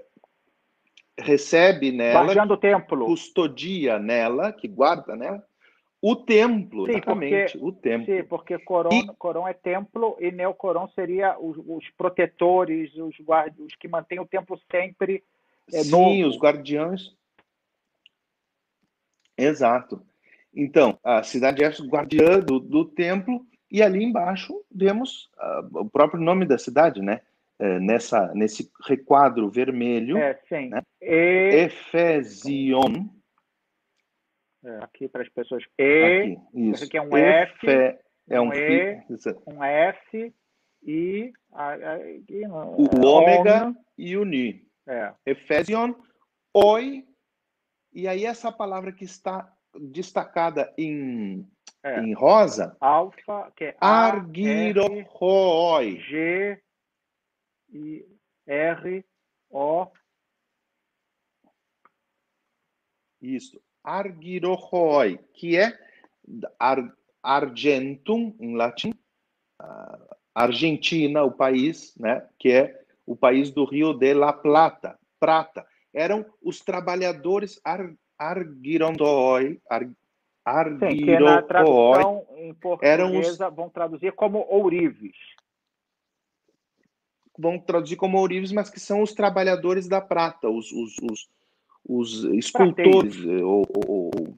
Speaker 2: recebe nela,
Speaker 1: Guardando o templo.
Speaker 2: custodia nela, que guarda nela, o templo, sim, exatamente,
Speaker 1: porque,
Speaker 2: o templo.
Speaker 1: Sim, porque Coron, e... Coron é templo e Neocoron seria os, os protetores, os, guarda, os que mantêm o templo sempre
Speaker 2: é, Sim, novo. os guardiões. Exato. Então, a cidade é guardiã do, do templo e ali embaixo vemos uh, o próprio nome da cidade, né? é, nessa, nesse requadro vermelho.
Speaker 1: É, sim. Né?
Speaker 2: E... Efesion.
Speaker 1: É, aqui para as pessoas. E. Aqui, isso. Aqui é um F. É um, um E, um F e. A, a,
Speaker 2: o ômega e o Ni. É. Efesion, oi. E aí, essa palavra que está destacada em, é. em rosa.
Speaker 1: Alfa, que é
Speaker 2: Argirohoi.
Speaker 1: G e R O.
Speaker 2: Isso. Argirohoi, que é ar, Argentum em latim. Argentina, o país, né, que é o país do Rio de la Plata, prata. Eram os trabalhadores ar, argirondoi, ar,
Speaker 1: Sim, que na tradução em portuguesa os... vão traduzir como ourives.
Speaker 2: Vão traduzir como ourives, mas que são os trabalhadores da prata, os, os, os, os escultores, ou, ou, ou,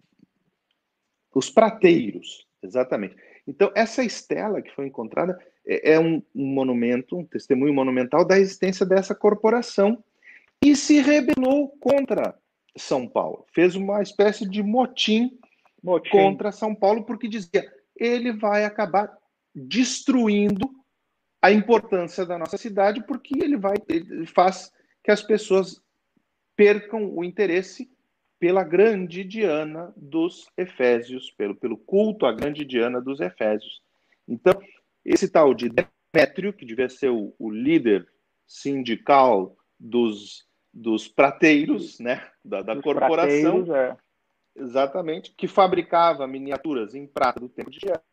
Speaker 2: os prateiros, exatamente. Então, essa estela que foi encontrada é, é um, um monumento, um testemunho monumental da existência dessa corporação e se rebelou contra São Paulo. Fez uma espécie de motim, motim. contra São Paulo, porque dizia ele vai acabar destruindo a importância da nossa cidade, porque ele vai ele faz que as pessoas percam o interesse pela grande Diana dos Efésios, pelo, pelo culto à grande Diana dos Efésios. Então, esse tal de Demétrio, que devia ser o, o líder sindical dos, dos prateiros, né, da, da corporação, é. exatamente, que fabricava miniaturas em prata do tempo de Diana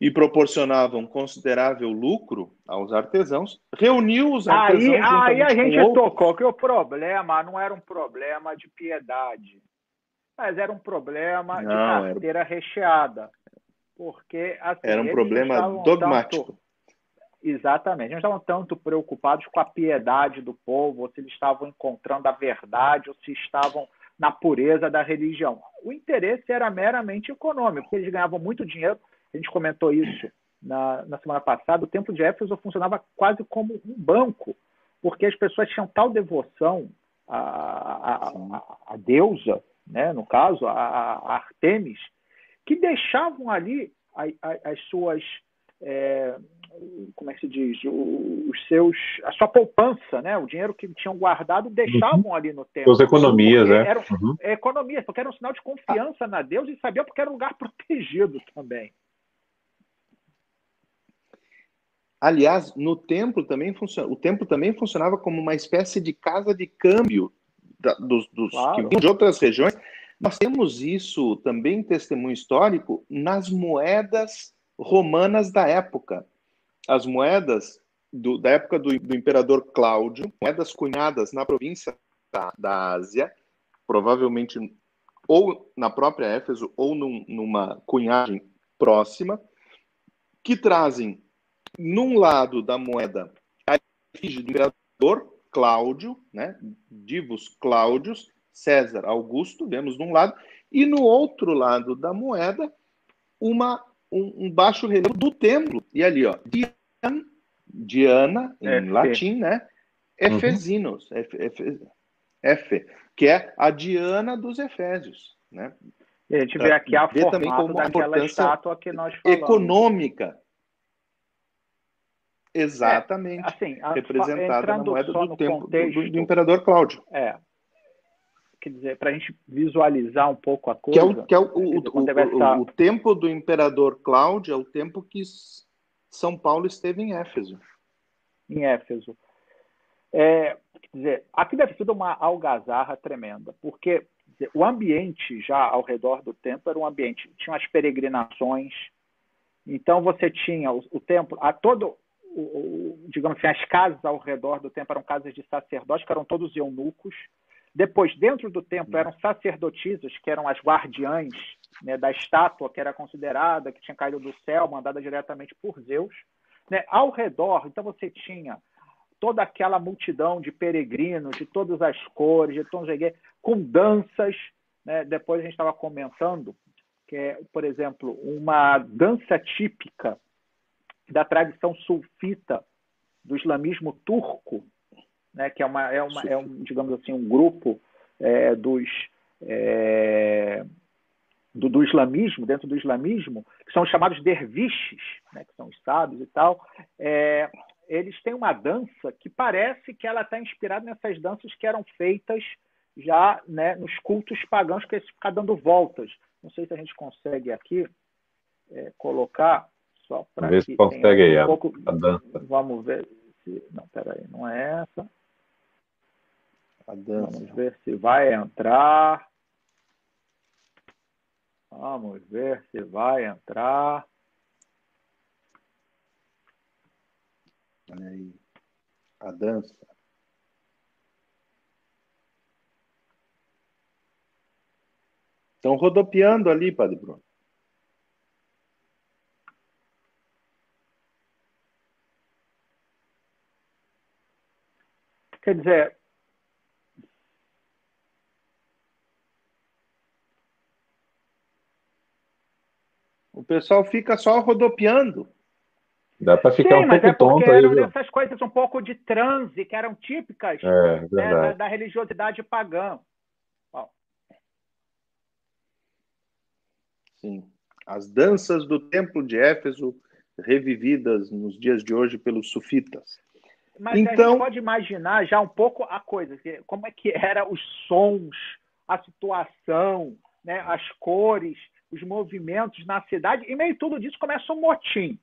Speaker 2: e proporcionavam considerável lucro aos artesãos, reuniu os artesãos.
Speaker 1: Aí, aí a gente outros... tocou que o problema não era um problema de piedade, mas era um problema não, de carteira era... recheada. Porque assim,
Speaker 2: era um problema dogmático. Tanto...
Speaker 1: Exatamente. Eles estavam tanto preocupados com a piedade do povo, ou se eles estavam encontrando a verdade, ou se estavam na pureza da religião. O interesse era meramente econômico, porque eles ganhavam muito dinheiro a gente comentou isso na, na semana passada, o templo de Éfeso funcionava quase como um banco, porque as pessoas tinham tal devoção à, à, à deusa, né, no caso, a, a Artemis, que deixavam ali as suas. É, como é que se diz? Os seus, a sua poupança, né? o dinheiro que tinham guardado, deixavam uhum. ali no templo.
Speaker 3: Suas economias, né?
Speaker 1: Eram, uhum. economias, porque era um sinal de confiança na Deus e sabia porque era um lugar protegido também.
Speaker 2: Aliás, no templo também funciona, o templo também funcionava como uma espécie de casa de câmbio da, dos, dos claro. que vinham de outras regiões. Nós temos isso também testemunho histórico nas moedas romanas da época. As moedas do, da época do, do, imperador Cláudio, moedas cunhadas na província da, da Ásia, provavelmente ou na própria Éfeso ou num, numa cunhagem próxima, que trazem num lado da moeda, a efígie do imperador Cláudio, né? Divos Cláudios, César Augusto, vemos num lado, e no outro lado da moeda, uma, um, um baixo relevo do templo. E ali, ó, Diana, Diana em F. latim, né? Efesinos, uhum. F, F, F, que é a Diana dos Efésios, né?
Speaker 1: E a gente vê aqui a formato também como daquela estátua que nós falamos.
Speaker 2: Econômica Exatamente. É, assim, representada na moeda do tempo contexto, do, do, imperador Cláudio.
Speaker 1: É. Quer dizer, para a gente visualizar um pouco a coisa.
Speaker 2: Que é o, que é o, o, o, o, tempo do imperador Cláudio é o tempo que São Paulo esteve em Éfeso.
Speaker 1: Em Éfeso. É, quer dizer, aqui deve ser uma algazarra tremenda, porque dizer, o ambiente já ao redor do templo era um ambiente, tinha as peregrinações, então você tinha o, o templo, a todo o, digamos assim, as casas ao redor do templo eram casas de sacerdotes, que eram todos eunucos. Depois, dentro do templo, eram sacerdotisas, que eram as guardiães né, da estátua, que era considerada, que tinha caído do céu, mandada diretamente por Zeus. Né? Ao redor, então você tinha toda aquela multidão de peregrinos, de todas as cores, de tons de com danças. Né? Depois a gente estava comentando que é, por exemplo, uma dança típica da tradição sulfita do islamismo turco, né, que é, uma, é, uma, é um, digamos assim, um grupo é, dos, é, do, do, islamismo, dentro do islamismo, que são chamados derviches, né, que são os sábios e tal, é, eles têm uma dança que parece que ela está inspirada nessas danças que eram feitas já né, nos cultos pagãos, que é ficar dando voltas. Não sei se a gente consegue aqui é, colocar só para
Speaker 3: ver se consegue aí um pouco...
Speaker 1: a dança. Vamos ver se não, peraí, não é essa. Vamos ver se vai entrar. Vamos ver se vai entrar.
Speaker 2: Olha aí. A dança. Estão rodopiando ali, Padre Bruno.
Speaker 1: Quer dizer,
Speaker 2: o pessoal fica só rodopiando.
Speaker 3: Dá para ficar Sim, um pouco
Speaker 1: é
Speaker 3: tonto aí,
Speaker 1: eram
Speaker 3: viu?
Speaker 1: essas coisas um pouco de transe que eram típicas
Speaker 3: é,
Speaker 1: né, da, da, religiosidade pagã.
Speaker 2: Sim. As danças do templo de Éfeso revividas nos dias de hoje pelos sufitas.
Speaker 1: Mas então... a gente então- pode imaginar já um pouco a coisa, como é que eram os sons, a situação, né, as cores, os movimentos na cidade, e meio tudo disso começa um motim.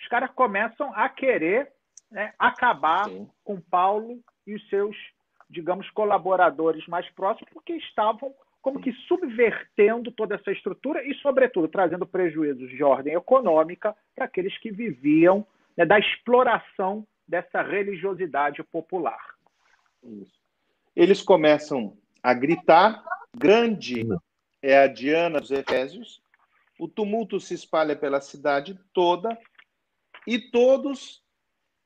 Speaker 1: Os caras começam a querer né, acabar Sim. com Paulo e os seus, digamos, colaboradores mais próximos, porque estavam como que subvertendo toda essa estrutura e, sobretudo, trazendo prejuízos de ordem econômica para aqueles que viviam né, da exploração dessa religiosidade popular.
Speaker 2: Isso. Eles começam a gritar: grande é a Diana dos Efésios, o tumulto se espalha pela cidade toda e todos,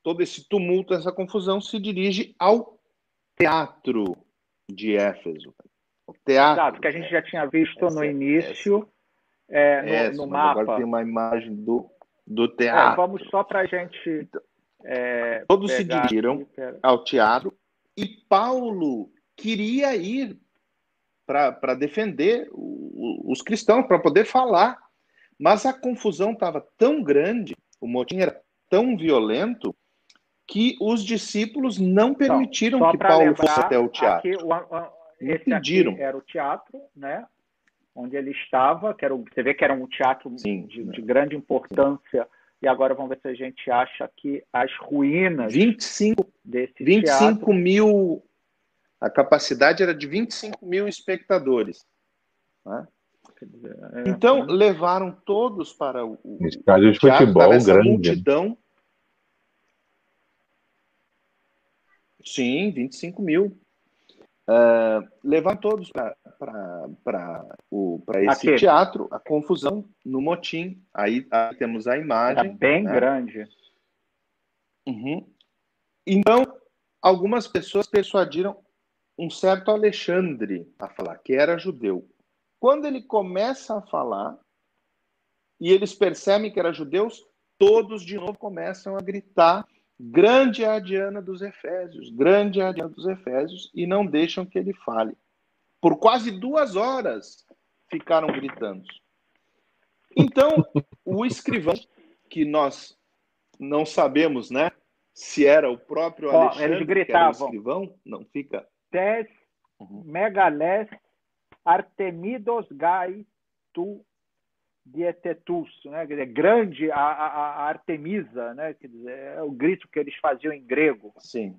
Speaker 2: todo esse tumulto, essa confusão se dirige ao teatro de Éfeso.
Speaker 1: O teatro. Exato, que a gente já tinha visto essa, no início, é, no, essa, no mapa.
Speaker 2: Agora tem uma imagem do, do teatro.
Speaker 1: É, vamos só para a gente. É,
Speaker 2: Todos se dirigiram ao teatro e Paulo queria ir para defender o, os cristãos, para poder falar. Mas a confusão estava tão grande, o motim era tão violento, que os discípulos não permitiram que Paulo fosse até o teatro. Aqui, o,
Speaker 1: aqui era o teatro, né? Onde ele estava, que era, você vê que era um teatro Sim, de, né? de, grande importância. E agora vamos ver se a gente acha aqui as ruínas
Speaker 2: 25,
Speaker 1: desse
Speaker 2: 25
Speaker 1: teatro.
Speaker 2: mil. A capacidade era de 25 mil espectadores. Né? É, então, é. levaram todos para o,
Speaker 3: o estádio de futebol grande. multidão.
Speaker 2: Sim, 25 mil. Uh, levar todos para esse Aqui. teatro, a confusão no motim. Aí, aí temos a imagem.
Speaker 1: Era bem né? grande.
Speaker 2: Uhum. Então, algumas pessoas persuadiram um certo Alexandre a falar, que era judeu. Quando ele começa a falar, e eles percebem que era judeus, todos de novo começam a gritar Grande é a Diana dos Efésios, grande é a Diana dos Efésios, e não deixam que ele fale. Por quase duas horas ficaram gritando. Então, o escrivão, que nós não sabemos, né, se era o próprio Alexandre,
Speaker 1: oh, eles gritavam, que
Speaker 2: era o escrivão, não fica.
Speaker 1: Tes uhum. megalés artemidos gai tu Dietetus, né? Quer dizer, grande a, a, a, Artemisa, né? Quer dizer, é o grito que eles faziam em grego.
Speaker 2: Sim.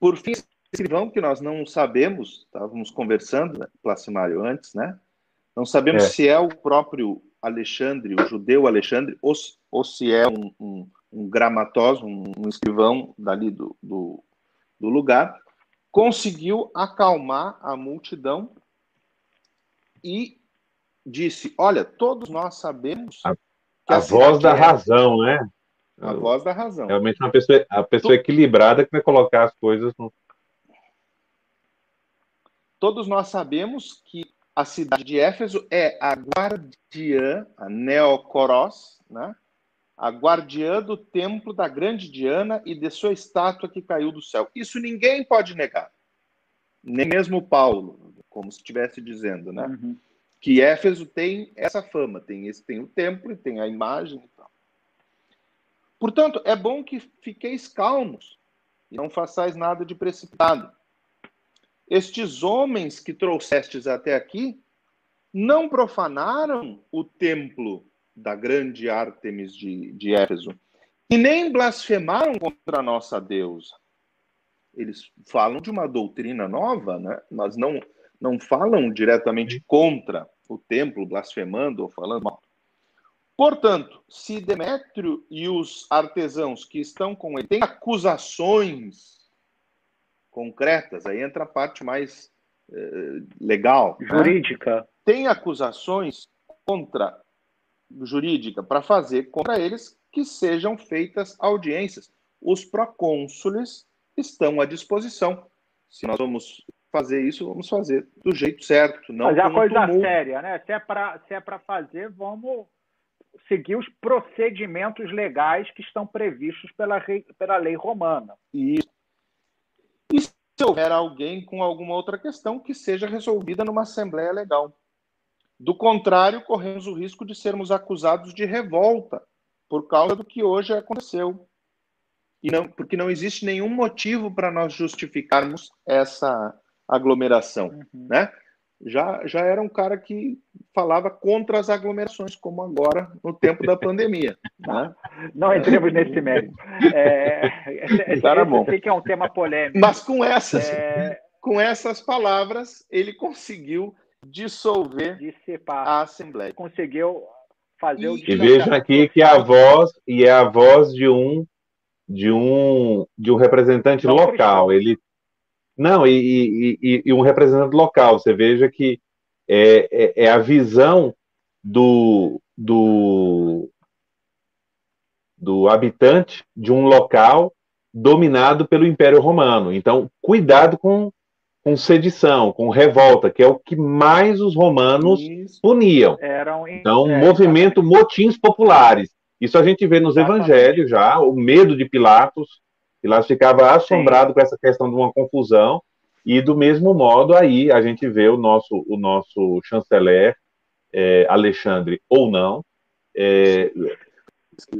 Speaker 2: Por fim, escrivão que nós não sabemos, estávamos conversando, né, Placimário, antes, né? Não sabemos é. se é o próprio Alexandre, o judeu Alexandre, ou, ou se é um, um, um gramatóso, um, escrivão dali do, do, do lugar, conseguiu acalmar a multidão e disse: Olha, todos nós sabemos.
Speaker 3: A, a, voz da é... razão, né?
Speaker 2: A voz da razão.
Speaker 3: Realmente uma pessoa, a pessoa equilibrada que vai colocar as coisas no.
Speaker 2: Todos nós sabemos que a cidade de Éfeso é a guardiã, a Neocoros, né? A guardiã do templo da grande Diana e de sua estátua que caiu do céu. Isso ninguém pode negar. Nem mesmo Paulo, como se estivesse dizendo, né? Uhum. Que Éfeso tem essa fama, tem esse tem o templo, tem a imagem e tal. Portanto, é bom que fiqueis calmos e não façais nada de precipitado. Estes homens que trouxestes até aqui não profanaram o templo da grande Ártemis de, de Éfeso, e nem blasfemaram contra a nossa deusa. Eles falam de uma doutrina nova, né? mas não, não falam diretamente contra o templo, blasfemando ou falando mal. Portanto, se Demétrio e os artesãos que estão com ele têm acusações concretas, aí entra a parte mais eh, legal.
Speaker 1: Né? Jurídica. Né?
Speaker 2: Tem acusações contra jurídica para fazer contra eles que sejam feitas audiências. Os procônsules estão à disposição. Se nós vamos fazer isso, vamos fazer do jeito certo, não
Speaker 1: Mas é coisa tumulto. séria, né? Se é para é para fazer, vamos seguir os procedimentos legais que estão previstos pela, rei, pela lei romana.
Speaker 2: Isso. E se houver alguém com alguma outra questão que seja resolvida numa assembleia legal. Do contrário, corremos o risco de sermos acusados de revolta por causa do que hoje aconteceu. E não, porque não existe nenhum motivo para nós justificarmos essa aglomeração, uhum. né? Já, já era um cara que falava contra as aglomerações, como agora no tempo da pandemia. Né?
Speaker 1: Não entremos nesse mérito. É,
Speaker 2: Era bom.
Speaker 1: sei que é um tema polêmico.
Speaker 2: Mas com essas, é... com essas palavras, ele conseguiu dissolver
Speaker 1: Dissipar.
Speaker 2: a Assembleia.
Speaker 1: Conseguiu fazer
Speaker 3: e, o E vejam aqui que a voz, e é a voz de um de um de um representante Não local. Ele não, e, e, e, um representante local. Você veja que é, é, é a visão do, do, do habitante de um local dominado pelo Império Romano. Então, cuidado com com sedição, com revolta, que é o que mais os romanos Isso. puniam. Eram, então, é, movimento motins populares. Isso a gente vê nos exatamente. evangelhos já, o medo de Pilatos. Pilatos ficava assombrado Sim. com essa questão de uma confusão. E do mesmo modo aí a gente vê o nosso o nosso chanceler é, Alexandre ou não é,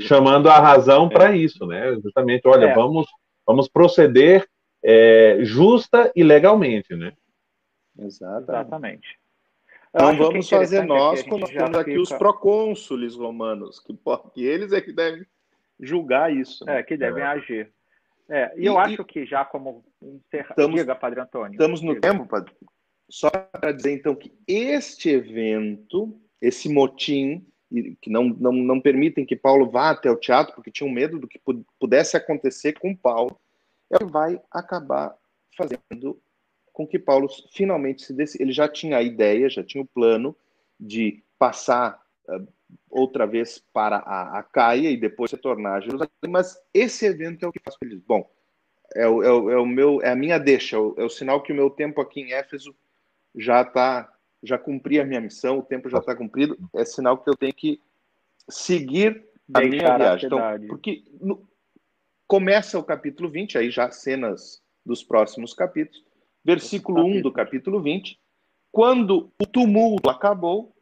Speaker 3: chamando a razão para isso, né? Justamente, olha, é. vamos vamos proceder é, justa e legalmente, né?
Speaker 1: Exatamente.
Speaker 2: Então vamos fazer nós, quando nós temos aqui fica... os procônsules romanos, que, que, eles é que devem julgar isso.
Speaker 1: Né? É, que devem é. agir. É, e, e, eu acho que já como encerra... estamos, Diga, Padre Antônio.
Speaker 2: Estamos no Diga. tempo, Padre. Só para dizer então que este evento, esse motim, que não, não, não permitem que Paulo vá até o teatro, porque tinham medo do que pudesse acontecer com Paulo, é o que vai acabar fazendo com que Paulo finalmente se decida. Ele já tinha a ideia, já tinha o plano de passar uh, outra vez para a, Caia e depois retornar a Jerusalém, mas esse evento é o que faz com ele. Bom, é o, é, o, é o, meu, é a minha deixa, é o, é o sinal que o meu tempo aqui em Éfeso já está, já cumpri a minha missão, o tempo já está cumprido, é sinal que eu tenho que seguir a minha viagem. Então, porque no, Começa o capítulo 20, aí já cenas dos próximos capítulos. Versículo 1 do capítulo 20. Quando o tumulto acabou,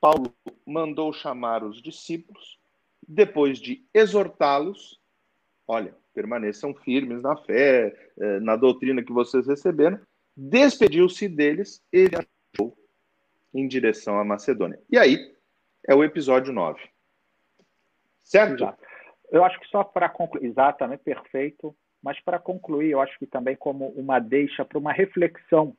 Speaker 2: Paulo mandou chamar os discípulos, depois de exortá-los, olha, permaneçam firmes na fé, eh, na doutrina que vocês receberam, despediu-se deles e viajou em direção à Macedônia. E aí é o episódio 9. Certo? Exato.
Speaker 1: Eu acho que só para concluir, exatamente, perfeito, mas para concluir, eu acho que também como uma deixa para uma reflexão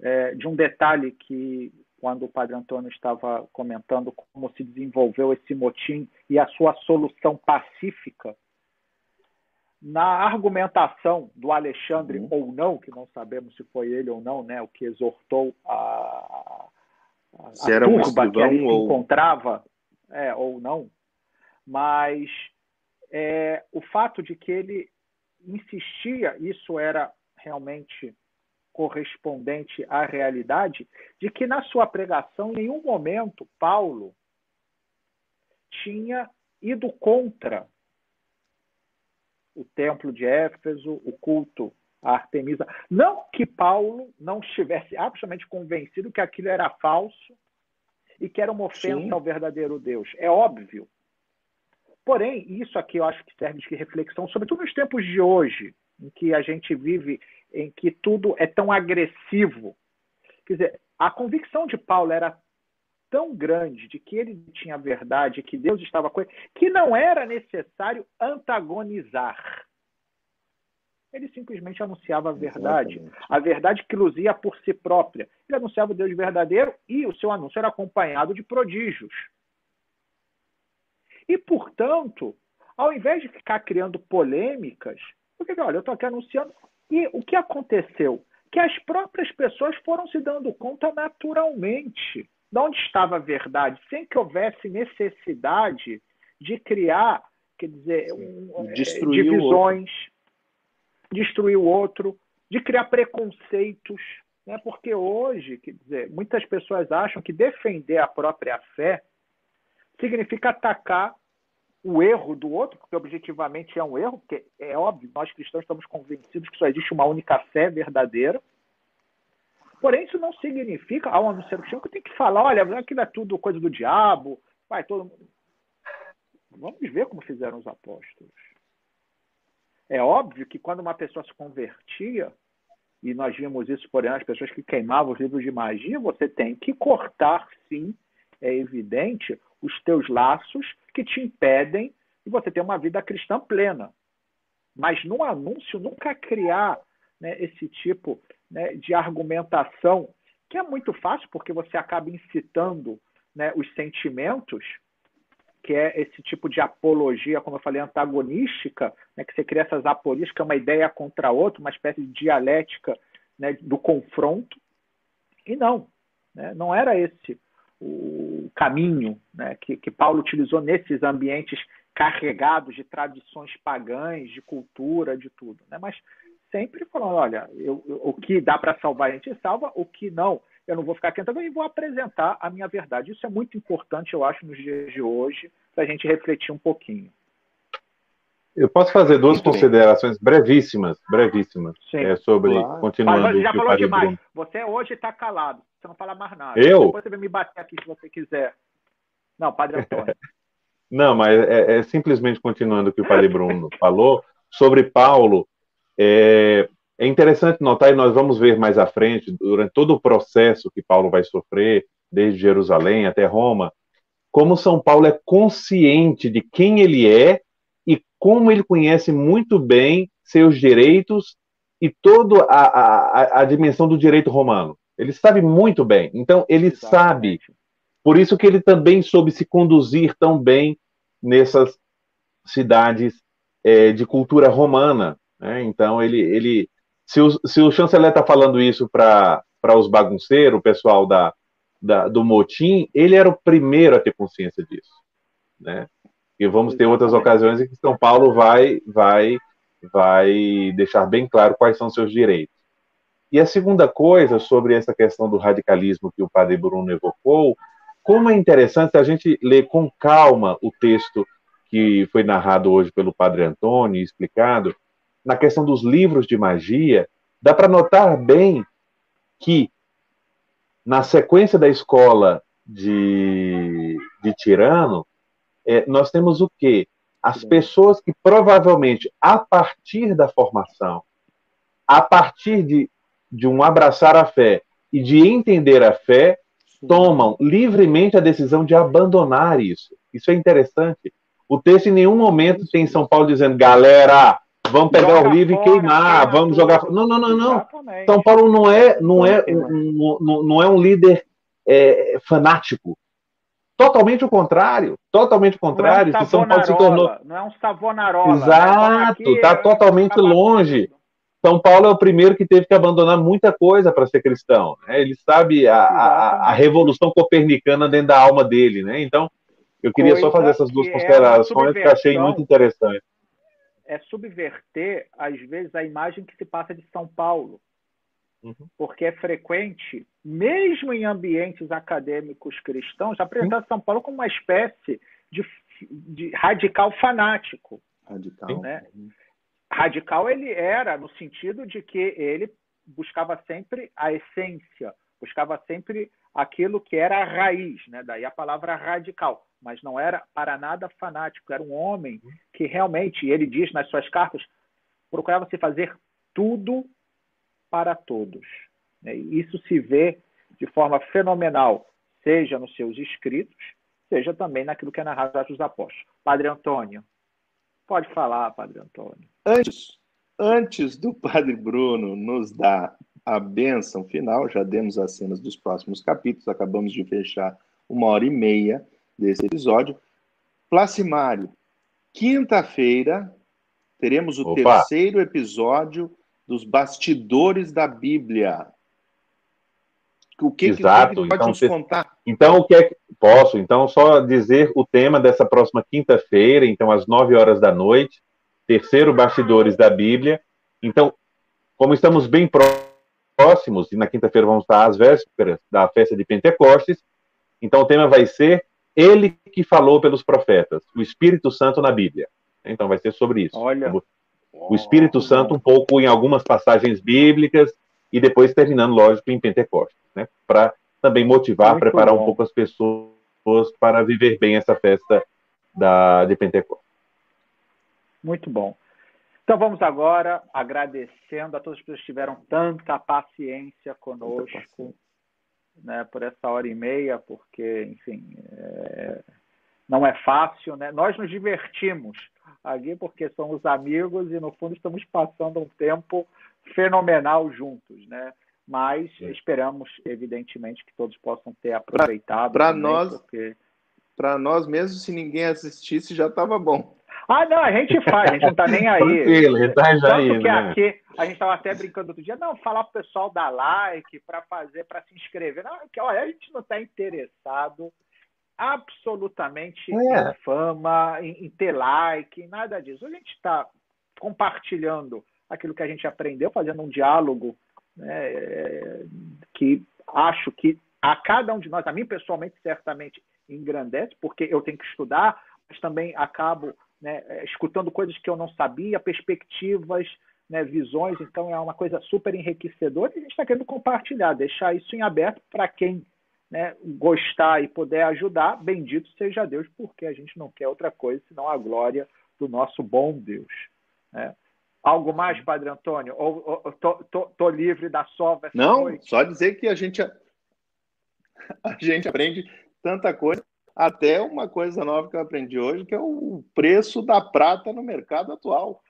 Speaker 1: é, de um detalhe que, quando o Padre Antônio estava comentando como se desenvolveu esse motim e a sua solução pacífica, na argumentação do Alexandre uhum. ou não, que não sabemos se foi ele ou não, né, o que exortou a, a, a turba que ali ou... se encontrava, é, ou não, mas é, o fato de que ele insistia, isso era realmente correspondente à realidade, de que na sua pregação, em nenhum momento, Paulo tinha ido contra o templo de Éfeso, o culto a Artemisa. Não que Paulo não estivesse absolutamente convencido que aquilo era falso e que era uma ofensa Sim. ao verdadeiro Deus. É óbvio. Porém, isso aqui eu acho que serve de reflexão, sobretudo nos tempos de hoje, em que a gente vive, em que tudo é tão agressivo. Quer dizer, a convicção de Paulo era tão grande de que ele tinha verdade, que Deus estava com ele, que não era necessário antagonizar. Ele simplesmente anunciava a verdade. Exatamente. A verdade que luzia por si própria. Ele anunciava o Deus verdadeiro e o seu anúncio era acompanhado de prodígios. E, portanto, ao invés de ficar criando polêmicas, porque, olha, eu estou aqui anunciando. E o que aconteceu? Que as próprias pessoas foram se dando conta naturalmente de onde estava a verdade, sem que houvesse necessidade de criar, quer dizer, um,
Speaker 2: é, divisões,
Speaker 1: o destruir o outro, de criar preconceitos. Né? Porque hoje, quer dizer, muitas pessoas acham que defender a própria fé significa atacar o erro do outro, porque objetivamente é um erro, porque é óbvio, nós cristãos estamos convencidos que só existe uma única fé verdadeira. Porém, isso não significa, ao anunciar o cristão, que tem que falar, olha, aquilo é tudo coisa do diabo, vai todo mundo. Vamos ver como fizeram os apóstolos. É óbvio que quando uma pessoa se convertia, e nós vimos isso, por exemplo, as pessoas que queimavam os livros de magia, você tem que cortar, sim, é evidente, os teus laços que te impedem de você ter uma vida cristã plena. Mas no anúncio, nunca criar né, esse tipo né, de argumentação, que é muito fácil, porque você acaba incitando né, os sentimentos, que é esse tipo de apologia, como eu falei, antagonística, né, que você cria essas apologias, que é uma ideia contra outra, uma espécie de dialética né, do confronto. E não, né, não era esse o caminho né, que, que Paulo utilizou nesses ambientes carregados de tradições pagãs, de cultura, de tudo. Né? Mas sempre falando, olha, eu, eu, o que dá para salvar a gente salva, o que não, eu não vou ficar tentando e vou apresentar a minha verdade. Isso é muito importante, eu acho, nos dias de hoje, para a gente refletir um pouquinho.
Speaker 3: Eu posso fazer duas muito considerações bem. brevíssimas, brevíssimas, Sim, é, sobre, claro. continuando Mas,
Speaker 1: já falou demais. Bruno. Você hoje está calado, você não fala mais nada.
Speaker 3: Eu?
Speaker 1: Depois você vai me bater aqui se você quiser. Não, Padre Antônio.
Speaker 3: não, mas é, é, simplesmente continuando o que o Padre Bruno falou, sobre Paulo, é, é interessante notar, e nós vamos ver mais à frente, durante todo o processo que Paulo vai sofrer, desde Jerusalém até Roma, como São Paulo é consciente de quem ele é e como ele conhece muito bem seus direitos e toda a, a, a dimensão do direito romano. Ele sabe muito bem. Então, ele Exatamente. sabe. Por isso que ele também soube se conduzir tão bem nessas cidades é, de cultura romana. Né? Então, ele, ele se, o, se o chanceler está falando isso para os bagunceiros, o pessoal da, da, do motim, ele era o primeiro a ter consciência disso. Né? E vamos ter outras ocasiões em que São Paulo vai, vai, vai deixar bem claro quais são seus direitos. E a segunda coisa sobre essa questão do radicalismo que o padre Bruno evocou, como é interessante a gente ler com calma o texto que foi narrado hoje pelo padre Antônio, explicado, na questão dos livros de magia, dá para notar bem que, na sequência da escola de, de Tirano, é, nós temos o quê? As pessoas que provavelmente, a partir da formação, a partir de, de um abraçar a fé e de entender a fé, tomam livremente a decisão de abandonar isso. Isso é interessante. O texto em nenhum momento tem São Paulo dizendo, galera, vamos pegar Joga o livro fora, e queimar, vamos jogar. Não, não, não, não. Exatamente. São Paulo não é, não é, um, não, não é um líder é, fanático. Totalmente o contrário. Totalmente o contrário.
Speaker 1: Não é
Speaker 3: um São Paulo se tornou.
Speaker 1: Não é um Savonarola.
Speaker 3: Exato, está totalmente tá longe. São Paulo é o primeiro que teve que abandonar muita coisa para ser cristão. Né? Ele sabe a, a, a, revolução copernicana dentro da alma dele. Né? Então, eu queria coisa só fazer essas duas considerações que, que achei muito interessante
Speaker 1: é subverter, às vezes, a imagem que se passa de São Paulo. Uhum. Porque é frequente, mesmo em ambientes acadêmicos cristãos, apresentar uhum. São Paulo como uma espécie de de radical fanático. Radical. Né? Radical ele era no sentido de que ele buscava sempre a essência, buscava sempre aquilo que era a raiz, né? daí a palavra radical, mas não era para nada fanático, era um homem que realmente, ele diz nas suas cartas, procurava se fazer tudo para todos. Né? Isso se vê de forma fenomenal, seja nos seus escritos, seja também naquilo que é narrado dos Apóstolos. Padre Antônio, pode falar, Padre Antônio.
Speaker 2: Antes, antes do Padre Bruno nos dar a bênção final, já demos as cenas dos próximos capítulos, acabamos de fechar uma hora e meia desse episódio. Placimário, quinta-feira teremos o Opa. terceiro episódio dos bastidores da Bíblia.
Speaker 3: O que, Exato. que, que pode então, nos contar? Então, o que é que posso? Então, só dizer o tema dessa próxima quinta-feira, então às nove horas da noite, terceiro bastidores da Bíblia. Então, como estamos bem próximos e na quinta-feira vamos estar às vésperas da festa de Pentecostes, então o tema vai ser ele que falou pelos profetas, o Espírito Santo na Bíblia. Então vai ser sobre isso. Olha. O Espírito Santo um pouco em algumas passagens bíblicas e depois terminando, lógico, em Pentecostes, né? Para também motivar, Muito preparar bom. um pouco as pessoas para viver bem essa festa da, de Pentecostes.
Speaker 1: Muito bom. Então vamos agora agradecendo a todas as pessoas que tiveram tanta paciência conosco, né, por essa hora e meia, porque, enfim, é, não é fácil, né? Nós nos divertimos aqui porque somos amigos e no fundo estamos passando um tempo fenomenal juntos, né? Mas Sim. esperamos, evidentemente, que todos possam ter aproveitado.
Speaker 2: Para nós, porque... para nós mesmo, se ninguém assistisse, já estava bom.
Speaker 1: Ah, não, a gente faz, a gente não está nem aí. Tranquilo, tá já aí, que né? aqui, a gente estava até brincando outro dia, não, falar para o pessoal dar like, para fazer, para se inscrever. Não, que olha, a gente não está interessado absolutamente é. em fama, em, em, ter like, nada disso. A gente está compartilhando aquilo que a gente aprendeu, fazendo um diálogo né, que acho que a cada um de nós, a mim pessoalmente, certamente engrandece, porque eu tenho que estudar, mas também acabo né, escutando coisas que eu não sabia, perspectivas, né, visões, então é uma coisa super enriquecedora e a gente está querendo compartilhar, deixar isso em aberto para quem né, gostar e puder ajudar, bendito seja Deus, porque a gente não quer outra coisa senão a glória do nosso bom Deus. Né? Algo mais, Padre Antônio? Ou, ou tô, tô, tô, livre da sova
Speaker 2: Não,
Speaker 1: noite?
Speaker 2: só dizer que a gente, a gente aprende tanta coisa, até uma coisa nova que eu aprendi hoje, que é o preço da prata no mercado atual.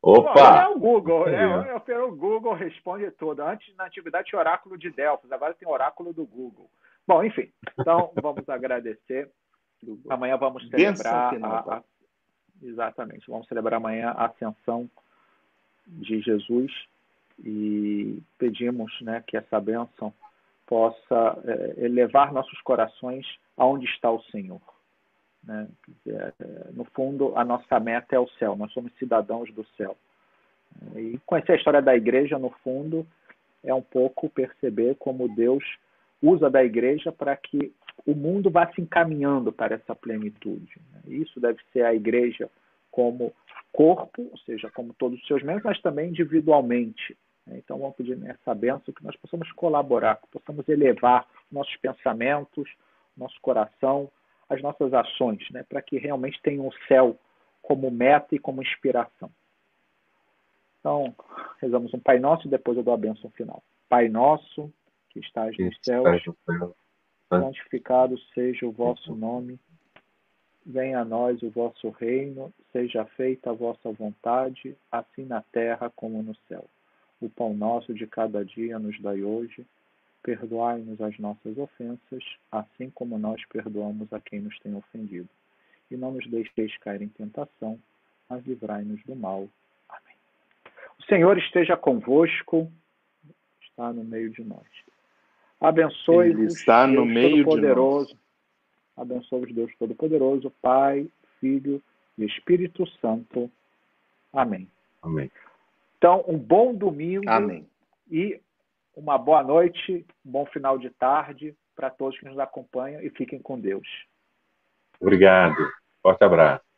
Speaker 1: Opa! é o Google, né? É. O Google responde tudo. Antes, na antiguidade, tinha oráculo de Delfos, agora tem oráculo do Google. Bom, enfim, então vamos agradecer. Amanhã vamos celebrar a, a, exatamente, vamos celebrar amanhã a ascensão de Jesus e pedimos, né, que essa bênção possa é, elevar nossos corações aonde está o Senhor. Né? É, no fundo, a nossa meta é o céu. Nós somos cidadãos do céu. E conhecer a história da igreja, no fundo, é um pouco perceber como Deus usa da igreja para que o mundo vá se encaminhando para essa plenitude. Né? Isso deve ser a igreja como corpo, ou seja, como todos os seus membros, mas também individualmente. Né? Então, vamos pedir nessa benção que nós possamos colaborar, que possamos elevar nossos pensamentos, nosso coração, as nossas ações, né? para que realmente tenham o céu como meta e como inspiração. Então, rezamos um Pai Nosso e depois eu dou a bênção final. Pai Nosso, que estás nos céus, santificado seja o vosso nome. Venha a nós o vosso reino, seja feita a vossa vontade, assim na terra como no céu. O pão nosso de cada dia nos dai hoje. Perdoai-nos as nossas ofensas, assim como nós perdoamos a quem nos tem ofendido. E não nos deixeis cair em tentação, mas livrai-nos do mal. Amém. O Senhor esteja convosco, está no meio de nós. Abençoe-vos,
Speaker 2: está no Deus meio
Speaker 1: Todo-Poderoso. Abençoe-vos, Deus Todo-Poderoso, Pai, Filho e Espírito Santo. Amém.
Speaker 3: Amém.
Speaker 1: Então, um bom domingo
Speaker 2: Amém.
Speaker 1: e uma boa noite, um bom final de tarde para todos que nos acompanham e fiquem com Deus.
Speaker 3: Obrigado. Forte abraço.